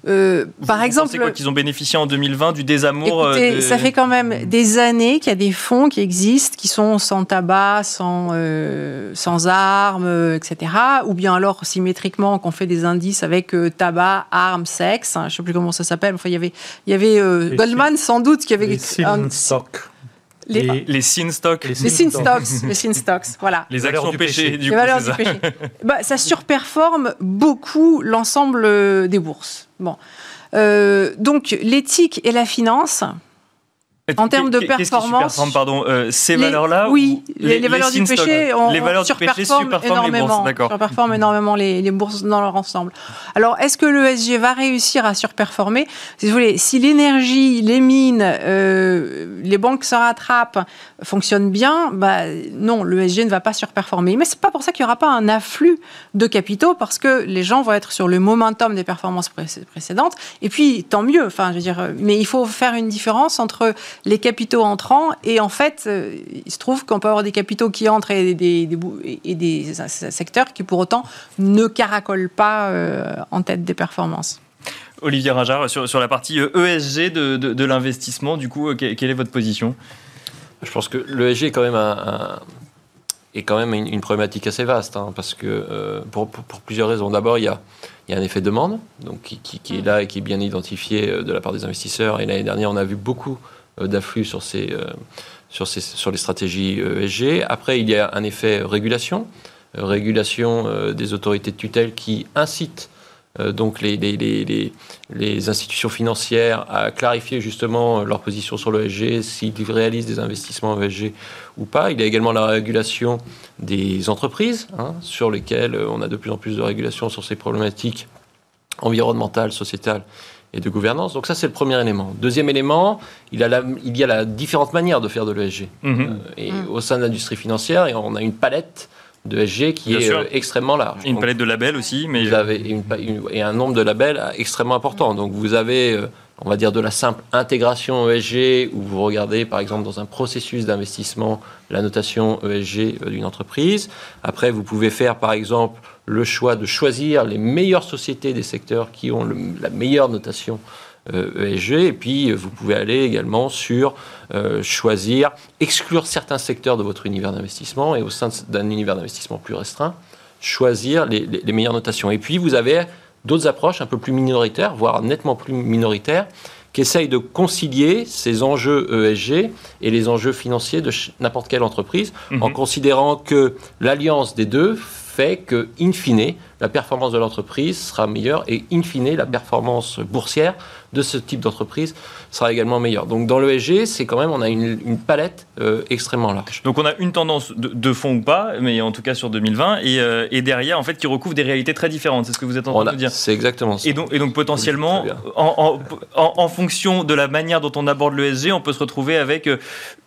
euh, par vous exemple, quoi qu'ils ont bénéficié en 2020 du désamour. Euh, écoutez, ça fait quand même des années qu'il y a des fonds qui existent, qui sont sans tabac, sans euh, sans armes, etc. Ou bien alors symétriquement qu'on fait des indices avec tabac, armes, sexe. Hein, je sais plus comment ça s'appelle. Enfin, il y avait il y avait Goldman sans doute qui avait les un stock. Les, les, les sin stocks. Les sin stocks. les sin stocks, voilà. Les actions du les valeurs du péché. bah, ça surperforme beaucoup l'ensemble des bourses. Bon. Euh, donc, l'éthique et la finance, en termes de performance, pardon, euh, ces valeurs-là Oui, les, les, valeurs du péché, on, les valeurs surperforment énormément, les bourses, surperforment énormément les, les, bourses dans leur ensemble. Alors, est-ce que l'ESG va réussir à surperformer? Si vous voulez, si l'énergie, les mines, euh, les banques se rattrapent, fonctionnent bien, bah non, l'ESG ne va pas surperformer. Mais c'est pas pour ça qu'il n'y aura pas un afflux de capitaux, parce que les gens vont être sur le momentum des performances précédentes. Et puis, tant mieux. Enfin, je veux dire, mais il faut faire une différence entre les capitaux entrants. Et en fait, euh, il se trouve qu'on peut avoir des capitaux qui entrent et des, secteurs qui, pour autant, ne caracolent pas euh, en tête des performances. Olivier Rajard, sur, la partie ESG de, de, de l'investissement, du coup, quelle est votre position? Je pense que l'ESG est quand même est quand même une, problématique assez vaste, hein, parce que euh, pour, plusieurs raisons. D'abord, il y a, un effet de demande, donc qui, est là et qui est bien identifié de la part des investisseurs. Et l'année dernière, on a vu beaucoup d'afflux sur, ces, sur les stratégies ESG. Après, il y a un effet régulation, régulation des autorités de tutelle qui incitent donc les, les, les, les, institutions financières à clarifier justement leur position sur l'ESG, s'ils réalisent des investissements ESG ou pas. Il y a également la régulation des entreprises, hein, sur lesquelles on a de plus en plus de régulation sur ces problématiques environnementales, sociétales et de gouvernance. Donc ça, c'est le premier élément. Deuxième élément, il, a la, il y a la différentes manières de faire de l'ESG. Mmh. Euh, et mmh. au sein de l'industrie financière, on a une palette de SG qui Bien est euh, extrêmement large. Une palette de labels aussi. Mais... Vous avez une, une, et un nombre de labels extrêmement important. Donc vous avez, euh, on va dire, de la simple intégration ESG, où vous regardez, par exemple, dans un processus d'investissement, la notation ESG d'une entreprise. Après, vous pouvez faire, par exemple, le choix de choisir les meilleures sociétés des secteurs qui ont le, la meilleure notation euh, ESG. Et puis, vous pouvez aller également sur euh, choisir, exclure certains secteurs de votre univers d'investissement et au sein d'un univers d'investissement plus restreint, choisir les, les, les, meilleures notations. Et puis, vous avez d'autres approches un peu plus minoritaires, voire nettement plus minoritaires, qui essayent de concilier ces enjeux ESG et les enjeux financiers de n'importe quelle entreprise, mmh. en considérant que l'alliance des deux fait que, in fine, la performance de l'entreprise sera meilleure et, in fine, la performance boursière de ce type d'entreprise sera également meilleure. Donc, dans l'ESG, c'est quand même, on a une, une palette euh, extrêmement large. Donc, on a une tendance de, de, fond ou pas, mais en tout cas sur 2020, et, euh, et, derrière, en fait, qui recouvre des réalités très différentes. C'est ce que vous êtes en train a, de dire. C'est exactement ça. Et donc, et donc potentiellement, en, en, en, fonction de la manière dont on aborde l'ESG, on peut se retrouver avec euh,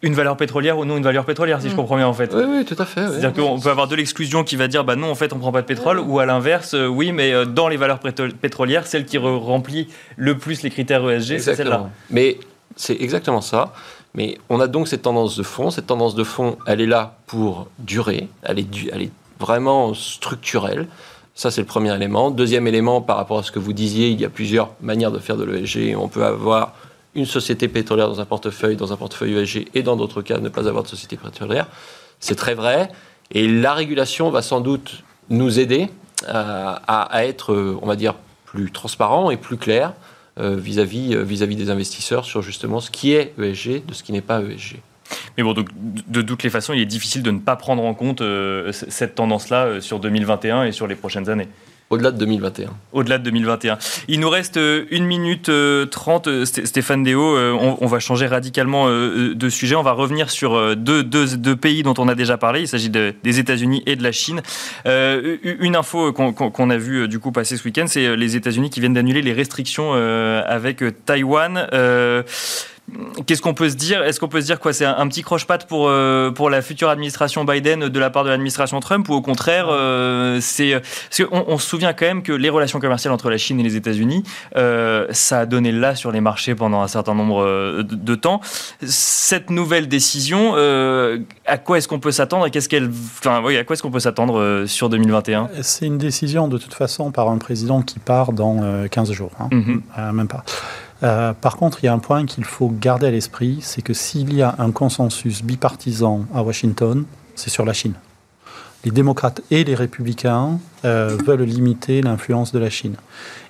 une valeur pétrolière ou non une valeur pétrolière, si mmh. je comprends bien, en fait. Oui, oui, tout à fait. Oui. C'est-à-dire qu'on peut avoir de l'exclusion qui va dire, bah non, en fait, on prend pas de pétrole, ou à l'inverse, euh, oui, mais euh, dans les valeurs pétrolières, celle qui remplit le plus les critères ESG, c'est celle-là. Mais c'est exactement ça. Mais on a donc cette tendance de fond. Cette tendance de fond, elle est là pour durer. Elle est, elle est vraiment structurelle. Ça, c'est le premier élément. Deuxième élément, par rapport à ce que vous disiez, il y a plusieurs manières de faire de l'ESG. On peut avoir une société pétrolière dans un portefeuille, dans un portefeuille ESG, et dans d'autres cas, ne pas avoir de société pétrolière. C'est très vrai. Et la régulation va sans doute nous aider à, à, être, on va dire, plus transparent et plus clair vis-à-vis euh, vis -vis des investisseurs sur justement ce qui est ESG de ce qui n'est pas ESG. Mais bon, de toutes les façons, il est difficile de ne pas prendre en compte euh, cette tendance-là euh, sur 2021 et sur les prochaines années. Au-delà de 2021. Au-delà de 2021. Il nous reste euh, une minute euh, trente. Stéphane Déo, euh, on, va changer radicalement de sujet. On va revenir sur deux, deux, pays dont on a déjà parlé. Il s'agit des États-Unis et de la Chine. une info qu'on a vu du coup passer ce week-end, c'est les États-Unis qui viennent d'annuler les restrictions avec Taïwan. Qu'est-ce qu'on peut se dire? Est-ce qu'on peut se dire quoi? C'est un, petit croche-patte pour, euh, pour la future administration Biden de la part de l'administration Trump ou au contraire, euh, c'est on, on, se souvient quand même que les relations commerciales entre la Chine et les États-Unis, euh, ça a donné là sur les marchés pendant un certain nombre de, temps. Cette nouvelle décision, à quoi est-ce qu'on peut s'attendre et qu'est-ce qu'elle, enfin, oui, à quoi est-ce qu'on peut s'attendre sur 2021 C'est une décision de toute façon par un président qui part dans 15 jours, hein. mm-hmm. même pas. Euh, par contre, il y a un point qu'il faut garder à l'esprit, c'est que s'il y a un consensus bipartisan à Washington, c'est sur la Chine. Les démocrates et les républicains euh, veulent limiter l'influence de la Chine.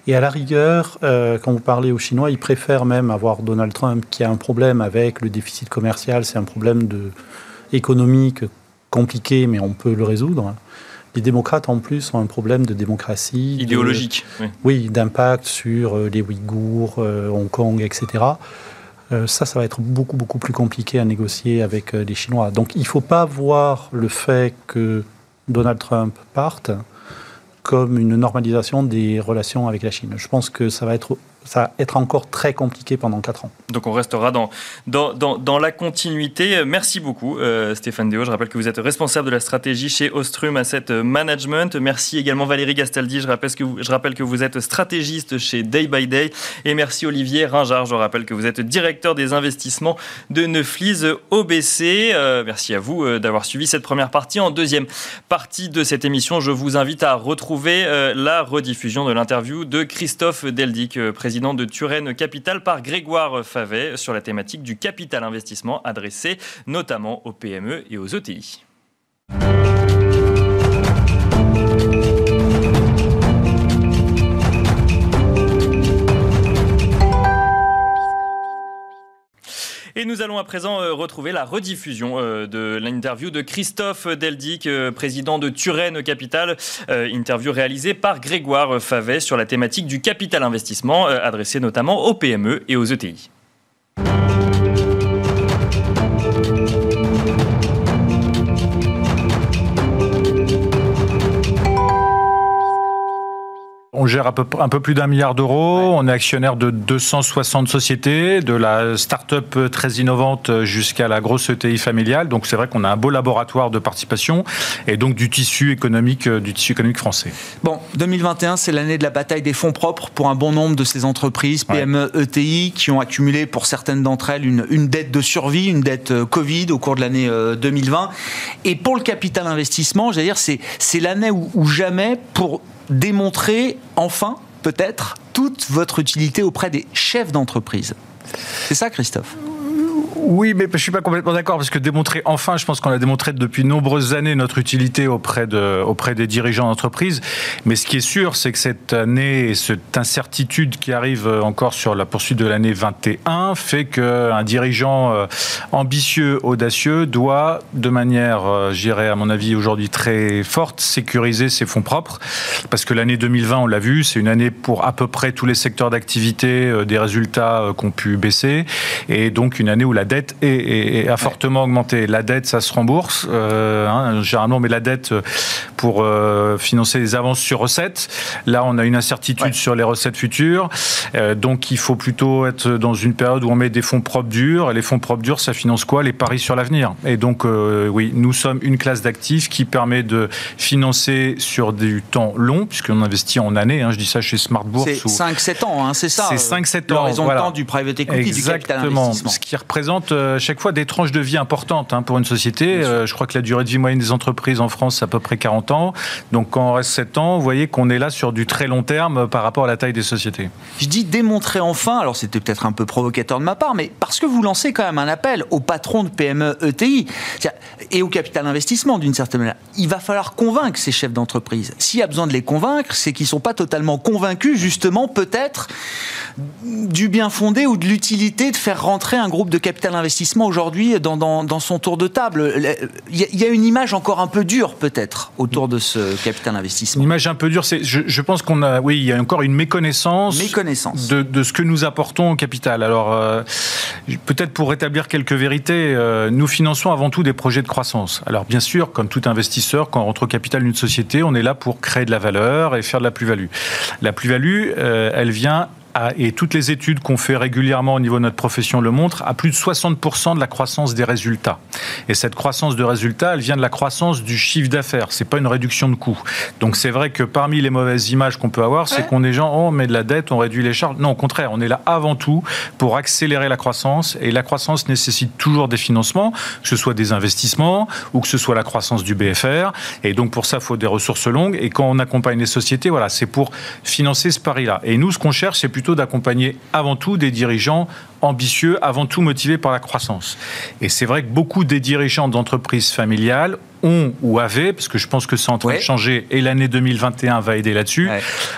Et à la rigueur, euh, quand vous parlez aux Chinois, ils préfèrent même avoir Donald Trump qui a un problème avec le déficit commercial, c'est un problème économique compliqué, mais on peut le résoudre. Les démocrates, en plus, ont un problème de démocratie. Idéologique. oui, d'impact sur euh, les Ouïghours, euh, Hong Kong, etc. Euh, ça, ça va être beaucoup, beaucoup plus compliqué à négocier avec les Chinois. Donc, il ne faut pas voir le fait que Donald Trump parte comme une normalisation des relations avec la Chine. Je pense que ça va être ça va être encore très compliqué pendant 4 ans. Donc on restera dans, dans, dans, la continuité. Merci beaucoup euh, Stéphane Déo. Je rappelle que vous êtes responsable de la stratégie chez Ostrum Asset Management. Merci également Valérie Gastaldi. Je rappelle, que vous, je rappelle que vous êtes stratégiste chez Day by Day. Et merci Olivier Ringard. Je rappelle que vous êtes directeur des investissements de Neuflis OBC. Euh, merci à vous euh, d'avoir suivi cette première partie. En deuxième partie de cette émission, je vous invite à retrouver la rediffusion de l'interview de Christophe Deldic, président de Turenne Capital par Grégoire Favet sur la thématique du capital investissement adressé notamment aux PME et aux ETI. Et nous allons à présent euh, retrouver la rediffusion euh, de l'interview de Christophe Deldic, euh, président de Turenne Capital. Interview réalisée par Grégoire Favet sur la thématique du capital investissement, adressée notamment aux PME et aux ETI. Gère à peu, un peu plus d'un milliard d'euros. On est actionnaire de 260 sociétés, de la start-up très innovante jusqu'à la grosse ETI familiale. Donc c'est vrai qu'on a un beau laboratoire de participation et donc du tissu économique, euh, du tissu économique français. Bon, 2021, c'est l'année de la bataille des fonds propres pour un bon nombre de ces entreprises, PME, ETI, qui ont accumulé pour certaines d'entre elles une, une, dette de survie, une dette euh, Covid au cours de l'année 2020. Euh, et pour le capital investissement, j'allais dire, c'est l'année où, où jamais, pour démontrer enfin, peut-être, toute votre utilité auprès des chefs d'entreprise. C'est ça, Christophe? Oui, mais je suis pas complètement d'accord parce que démontrer enfin, je pense qu'on a démontré depuis nombreuses années notre utilité auprès de auprès des dirigeants d'entreprise. Mais ce qui est sûr, c'est que cette année et cette incertitude qui arrive encore sur la poursuite de l'année 21 fait qu'un dirigeant euh, ambitieux, audacieux doit, de manière, euh, j'irais à mon avis aujourd'hui très forte, sécuriser ses fonds propres parce que l'année 2020, on l'a vu, c'est une année pour à peu près tous les secteurs d'activité, euh, des résultats qui ont pu baisser et donc une année où la dette est, a fortement augmenté. La dette, ça se rembourse, euh, hein, généralement, mais la dette euh, pour euh, financer les avances sur recettes. Là, on a une incertitude sur les recettes futures. donc, il faut plutôt être dans une période où on met des fonds propres durs. Et les fonds propres durs, ça finance quoi? Les paris sur l'avenir. Et donc, oui, nous sommes une classe d'actifs qui permet de financer sur du temps long, puisqu'on investit en années. Hein, je dis ça chez Smart Bourse. C'est 5-7 ans, hein, c'est ça C'est 5-7 ans. raison de temps du private equity, du capital investissement. Ce qui représente euh, chaque fois des tranches de vie importantes hein, pour une société. Euh, je crois que la durée de vie moyenne des entreprises en France, c'est à peu près 40 ans. Donc quand on reste 7 ans, vous voyez qu'on est là sur du très long terme par rapport à la taille des sociétés. Je dis démontrer enfin, alors c'était peut-être un peu provocateur de ma part, mais parce que vous lancez quand même un appel aux patrons de PME ETI et au capital investissement d'une certaine manière. Il va falloir convaincre ces chefs d'entreprise. S'il y a besoin de les convaincre, c'est qu'ils ne sont pas totalement convaincus justement peut-être du bien fondé ou de l'utilité de faire rentrer un groupe de capital investissement aujourd'hui dans, dans, dans, son tour de table Il y, a une image encore un peu dure peut-être autour de ce capital investissement. Une image un peu dure, c'est, je, je, pense qu'on a, oui, il y a encore une méconnaissance, méconnaissance. De, de, ce que nous apportons au capital. Alors euh, peut-être pour rétablir quelques vérités, euh, nous finançons avant tout des projets de croissance. Alors bien sûr, comme tout investisseur, quand on rentre au capital d'une société, on est là pour créer de la valeur et faire de la plus-value. La plus-value, euh, elle vient et toutes les études qu'on fait régulièrement au niveau de notre profession le montrent, à plus de 60% de la croissance des résultats. Et cette croissance de résultats, elle vient de la croissance du chiffre d'affaires. C'est pas une réduction de coûts. Donc c'est vrai que parmi les mauvaises images qu'on peut avoir, c'est qu'on est gens, oh, on met de la dette, on réduit les charges. Non, au contraire, on est là avant tout pour accélérer la croissance. Et la croissance nécessite toujours des financements, que ce soit des investissements ou que ce soit la croissance du BFR. Et donc pour ça, il faut des ressources longues. Et quand on accompagne les sociétés, voilà, c'est pour financer ce pari-là. Et nous, ce qu'on cherche, c'est plutôt d'accompagner avant tout des dirigeants ambitieux, avant tout motivés par la croissance. Et c'est vrai que beaucoup des dirigeants d'entreprises familiales ont ou avaient, parce que je pense que c'est en train de changer et l'année 2021 va aider là-dessus,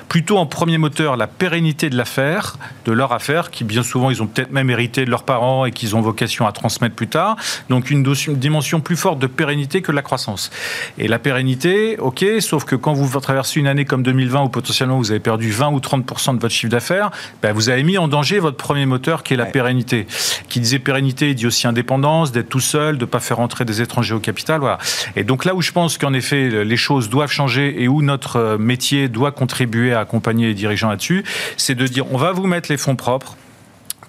plutôt en premier moteur la pérennité de l'affaire, de leur affaire, qui bien souvent ils ont peut-être même hérité de leurs parents et qu'ils ont vocation à transmettre plus tard. Donc une, dimension plus forte de pérennité que de la croissance. Et la pérennité, ok, sauf que quand vous traversez une année comme 2020 où potentiellement vous avez perdu 20 ou 30% de votre chiffre d'affaires, ben vous avez mis en danger votre premier moteur qui est la pérennité. Qui disait pérennité, dit aussi indépendance, d'être tout seul, de ne pas faire entrer des étrangers au capital. Voilà. Et donc là où je pense qu'en effet les choses doivent changer et où notre euh, métier doit contribuer à accompagner les dirigeants là-dessus, c'est de dire on va vous mettre les fonds propres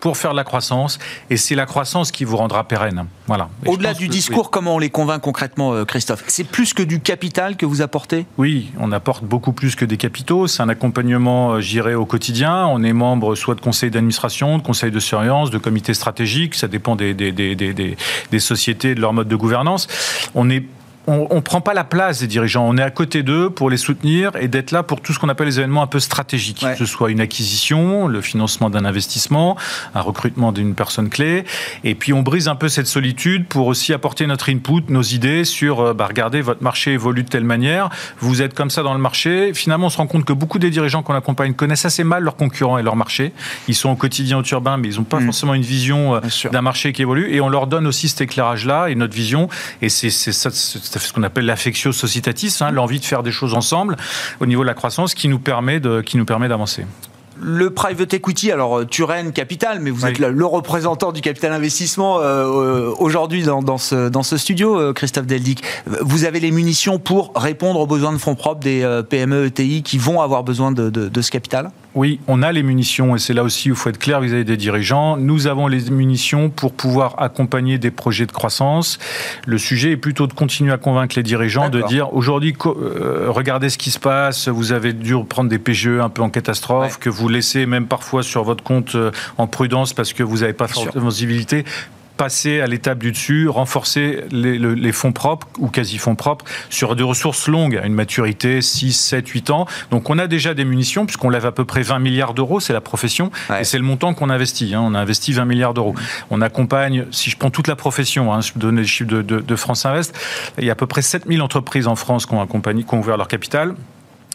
pour faire de la croissance, et c'est la croissance qui vous rendra pérenne. Voilà. Au-delà du discours, comment on les convainc concrètement, euh, Christophe? C'est plus que du capital que vous apportez? Oui, on apporte beaucoup plus que des capitaux. C'est un accompagnement, euh, j'irai au quotidien. On est membre soit de conseils d'administration, de conseils de surveillance, de comités stratégiques. Ça dépend des, des, des, des sociétés, de leur mode de gouvernance. On est on ne prend pas la place des dirigeants. On est à côté d'eux pour les soutenir et d'être là pour tout ce qu'on appelle les événements un peu stratégiques, que ce soit une acquisition, le financement d'un investissement, un recrutement d'une personne clé. Et puis on brise un peu cette solitude pour aussi apporter notre input, nos idées sur, euh, bah, regardez, votre marché évolue de telle manière, vous êtes comme ça dans le marché. Finalement, on se rend compte que beaucoup des dirigeants qu'on accompagne connaissent assez mal leurs concurrents et leur marché. Ils sont au quotidien au turbin, mais ils n'ont pas mm. forcément une vision euh, d'un marché qui évolue. Et on leur donne aussi cet éclairage-là et notre vision. Et c'est ça ce qu'on appelle l'affectio societatis, hein, l'envie de faire des choses ensemble au niveau de la croissance qui nous permet d'avancer le private equity, alors euh, Turen Capital, mais vous êtes le, représentant du capital investissement euh, euh, aujourd'hui dans, dans, ce, dans ce studio, Christophe Deldic. Vous avez les munitions pour répondre aux besoins de fonds propres des PME ETI qui vont avoir besoin de, de, de ce capital? Oui, on a les munitions et c'est là aussi où il faut être clair vis-à-vis des dirigeants. Nous avons les munitions pour pouvoir accompagner des projets de croissance. Le sujet est plutôt de continuer à convaincre les dirigeants de dire aujourd'hui, regardez ce qui se passe, vous avez dû prendre des PGE un peu en catastrophe, que vous laissez même parfois sur votre compte euh, en prudence parce que vous n'avez pas forcément visibilité passer à l'étape du dessus, renforcer les, fonds propres ou quasi-fonds propres sur des ressources longues, à une maturité 6, 7, 8 ans. Donc on a déjà des munitions, puisqu'on lève à peu près 20 milliards d'euros, c'est la profession, et c'est le montant qu'on investit. Hein. On a investi 20 milliards d'euros. On accompagne, si je prends toute la profession, hein, je donne les chiffres de, de, France Invest, il y a à peu près 7000 entreprises en France qui ont, accompagné, qui ont ouvert leur capital.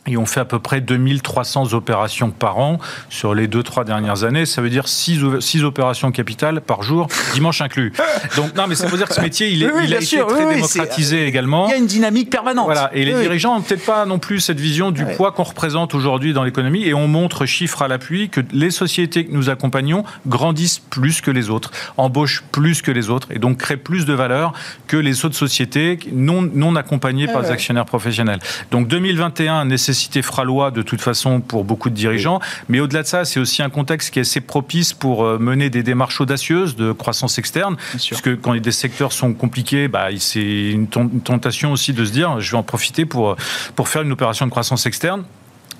Et on fait à peu près 2300 opérations par an sur les 2-3 dernières années. Ça veut dire 6, opérations capitales par jour, dimanche inclus. Donc, non, mais ça veut dire que ce métier, il, est, il a été très démocratisé également. Il y a une dynamique permanente. Voilà. Et les dirigeants n'ont peut-être pas non plus cette vision du poids qu'on représente aujourd'hui dans l'économie. Et on montre chiffres à l'appui que les sociétés que nous accompagnons grandissent plus que les autres, embauchent plus que les autres et donc créent plus de valeur que les autres sociétés non, non accompagnées par des actionnaires professionnels. Donc 2021 nécessite nécessité fera loi de toute façon pour beaucoup de dirigeants. Mais au-delà de ça, c'est aussi un contexte qui est assez propice pour euh, mener des démarches audacieuses de croissance externe. Puisque quand des secteurs sont compliqués, bah, c'est une tentation aussi de se dire je vais en profiter pour, pour faire une opération de croissance externe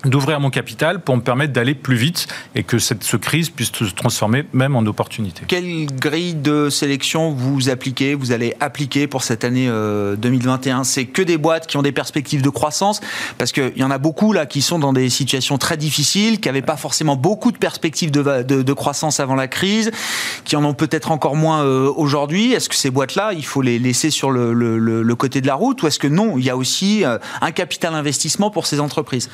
d'ouvrir mon capital pour me permettre d'aller plus vite et que cette crise puisse se transformer même en opportunité. Quelle grille de sélection vous appliquez, vous allez appliquer pour cette année 2021 euh, C'est que des boîtes qui ont des perspectives de croissance Parce qu'il y en a beaucoup là qui sont dans des situations très difficiles, qui n'avaient pas forcément beaucoup de perspectives de, de, croissance avant la crise, qui en ont peut-être encore moins euh, aujourd'hui. Est-ce que ces boîtes-là, il faut les laisser sur le, le, côté de la route ou est-ce que non, il y a aussi euh, un capital investissement pour ces entreprises?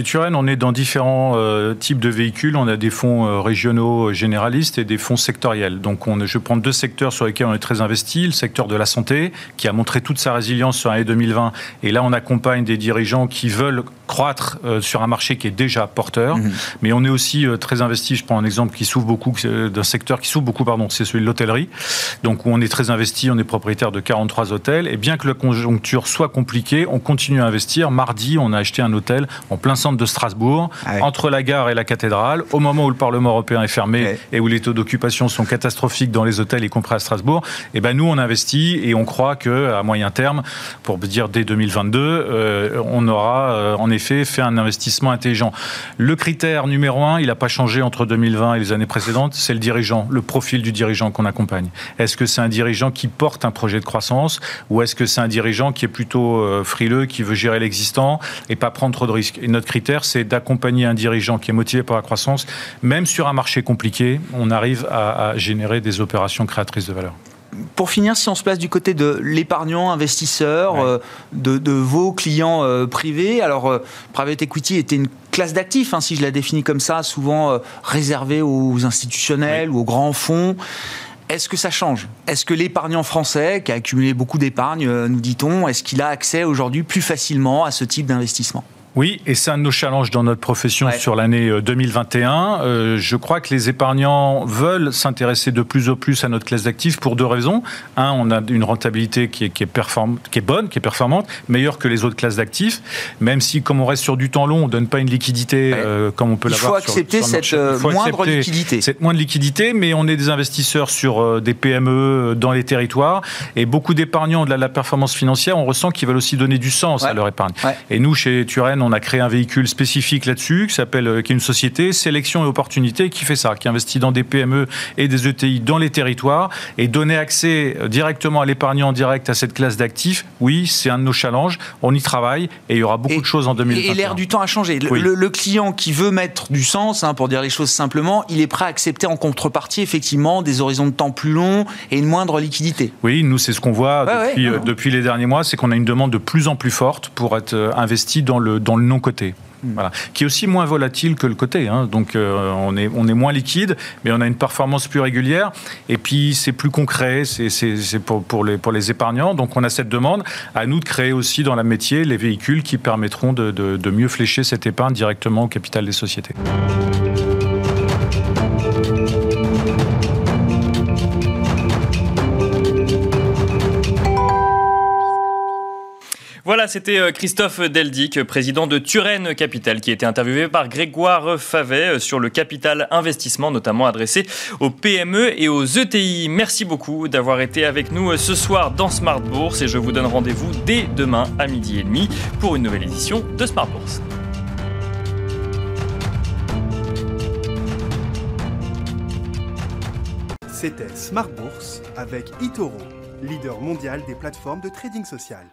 Chez Turen, on est dans différents euh, types de véhicules. On a des fonds euh, régionaux généralistes et des fonds sectoriels. Donc, on, je prends deux secteurs sur lesquels on est très investi. Le secteur de la santé, qui a montré toute sa résilience sur l'année 2020. Et là, on accompagne des dirigeants qui veulent croître euh, sur un marché qui est déjà porteur. Mhm. Mais on est aussi très investi. Je prends un exemple qui s'ouvre beaucoup, d'un secteur qui s'ouvre beaucoup, pardon, c'est celui de l'hôtellerie. Donc, où on est très investi. On est propriétaire de 43 hôtels. Et bien que la conjoncture soit compliquée, on continue à investir. Mardi, on a acheté un hôtel en plein centre de Strasbourg, ah entre la gare et la cathédrale, au moment où le Parlement européen est fermé et où les taux d'occupation sont catastrophiques dans les hôtels, y compris à Strasbourg, et eh ben nous on investit et on croit que à moyen terme, pour dire dès 2022, euh, on aura euh, en effet fait un investissement intelligent. Le critère numéro un, il n'a pas changé entre 2020 et les années précédentes, c'est le dirigeant, le profil du dirigeant qu'on accompagne. Est-ce que c'est un dirigeant qui porte un projet de croissance ou est-ce que c'est un dirigeant qui est plutôt euh, frileux, qui veut gérer l'existant et pas prendre trop de risques? Et notre critère, c'est d'accompagner un dirigeant qui est motivé par la croissance, même sur un marché compliqué, on arrive à, générer des opérations créatrices de valeur pour finir, si on se place du côté de l'épargnant, investisseur, euh, de, vos clients euh, privés, alors euh, private equity était une classe d'actifs, hein, si je la définis comme ça, souvent réservée aux institutionnels ou aux grands fonds. Est-ce que ça change? Est-ce que l'épargnant français, qui a accumulé beaucoup d'épargne, nous dit-on, est-ce qu'il a accès aujourd'hui plus facilement à ce type d'investissement? Oui, et c'est un de nos challenges dans notre profession sur l'année 2021. Euh, euh, je crois que les épargnants veulent s'intéresser de plus en plus à notre classe d'actifs pour deux raisons. Un, on a une rentabilité qui est, qui est, qui est bonne, qui est performante, meilleure que les autres classes d'actifs, même si, comme on reste sur du temps long, on ne donne pas une liquidité euh, comme on peut l'avoir. Il faut accepter cette moindre liquidité. Cette moindre liquidité, mais on est des investisseurs sur des PME dans les territoires, et beaucoup d'épargnants de la, performance financière, on ressent qu'ils veulent aussi donner du sens à leur épargne. Et nous, chez Turenne, on a créé un véhicule spécifique là-dessus, qui s'appelle, euh, qui est une société Sélection et Opportunité, qui fait ça, qui investit dans des PME et des ETI dans les territoires et donner accès euh, directement à l'épargnant direct à cette classe d'actifs. Oui, c'est un de nos challenges. On y travaille et il y aura beaucoup de choses en 2021. Et l'air du temps a changé. Le, client qui veut mettre du sens, hein, pour dire les choses simplement, il est prêt à accepter en contrepartie effectivement des horizons de temps plus longs et une moindre liquidité. Oui, nous c'est ce qu'on voit depuis, euh, depuis, les derniers mois, c'est qu'on a une demande de plus en plus forte pour être investi dans le dans le non-coté. Hmm. Voilà. qui est aussi moins volatile que le côté. Hein. Donc euh, on, est, on est moins liquide, mais on a une performance plus régulière. Et puis c'est plus concret, c'est pour, pour, les, pour les épargnants. Donc on a cette demande. À nous de créer aussi dans la métier les véhicules qui permettront de, de, de mieux flécher cette épargne directement au capital des sociétés. Voilà, c'était euh, Christophe Deldic, président de Turenne Capital, qui était interviewé par Grégoire Favet euh, sur le capital investissement, notamment adressé aux PME et aux ETI. Merci beaucoup d'avoir été avec nous euh, ce soir dans Smart Bourse et je vous donne rendez-vous dès demain à midi et demi pour une nouvelle édition de Smart Bourse. C'était Smart Bourse avec Itoro, leader mondial des plateformes de trading social.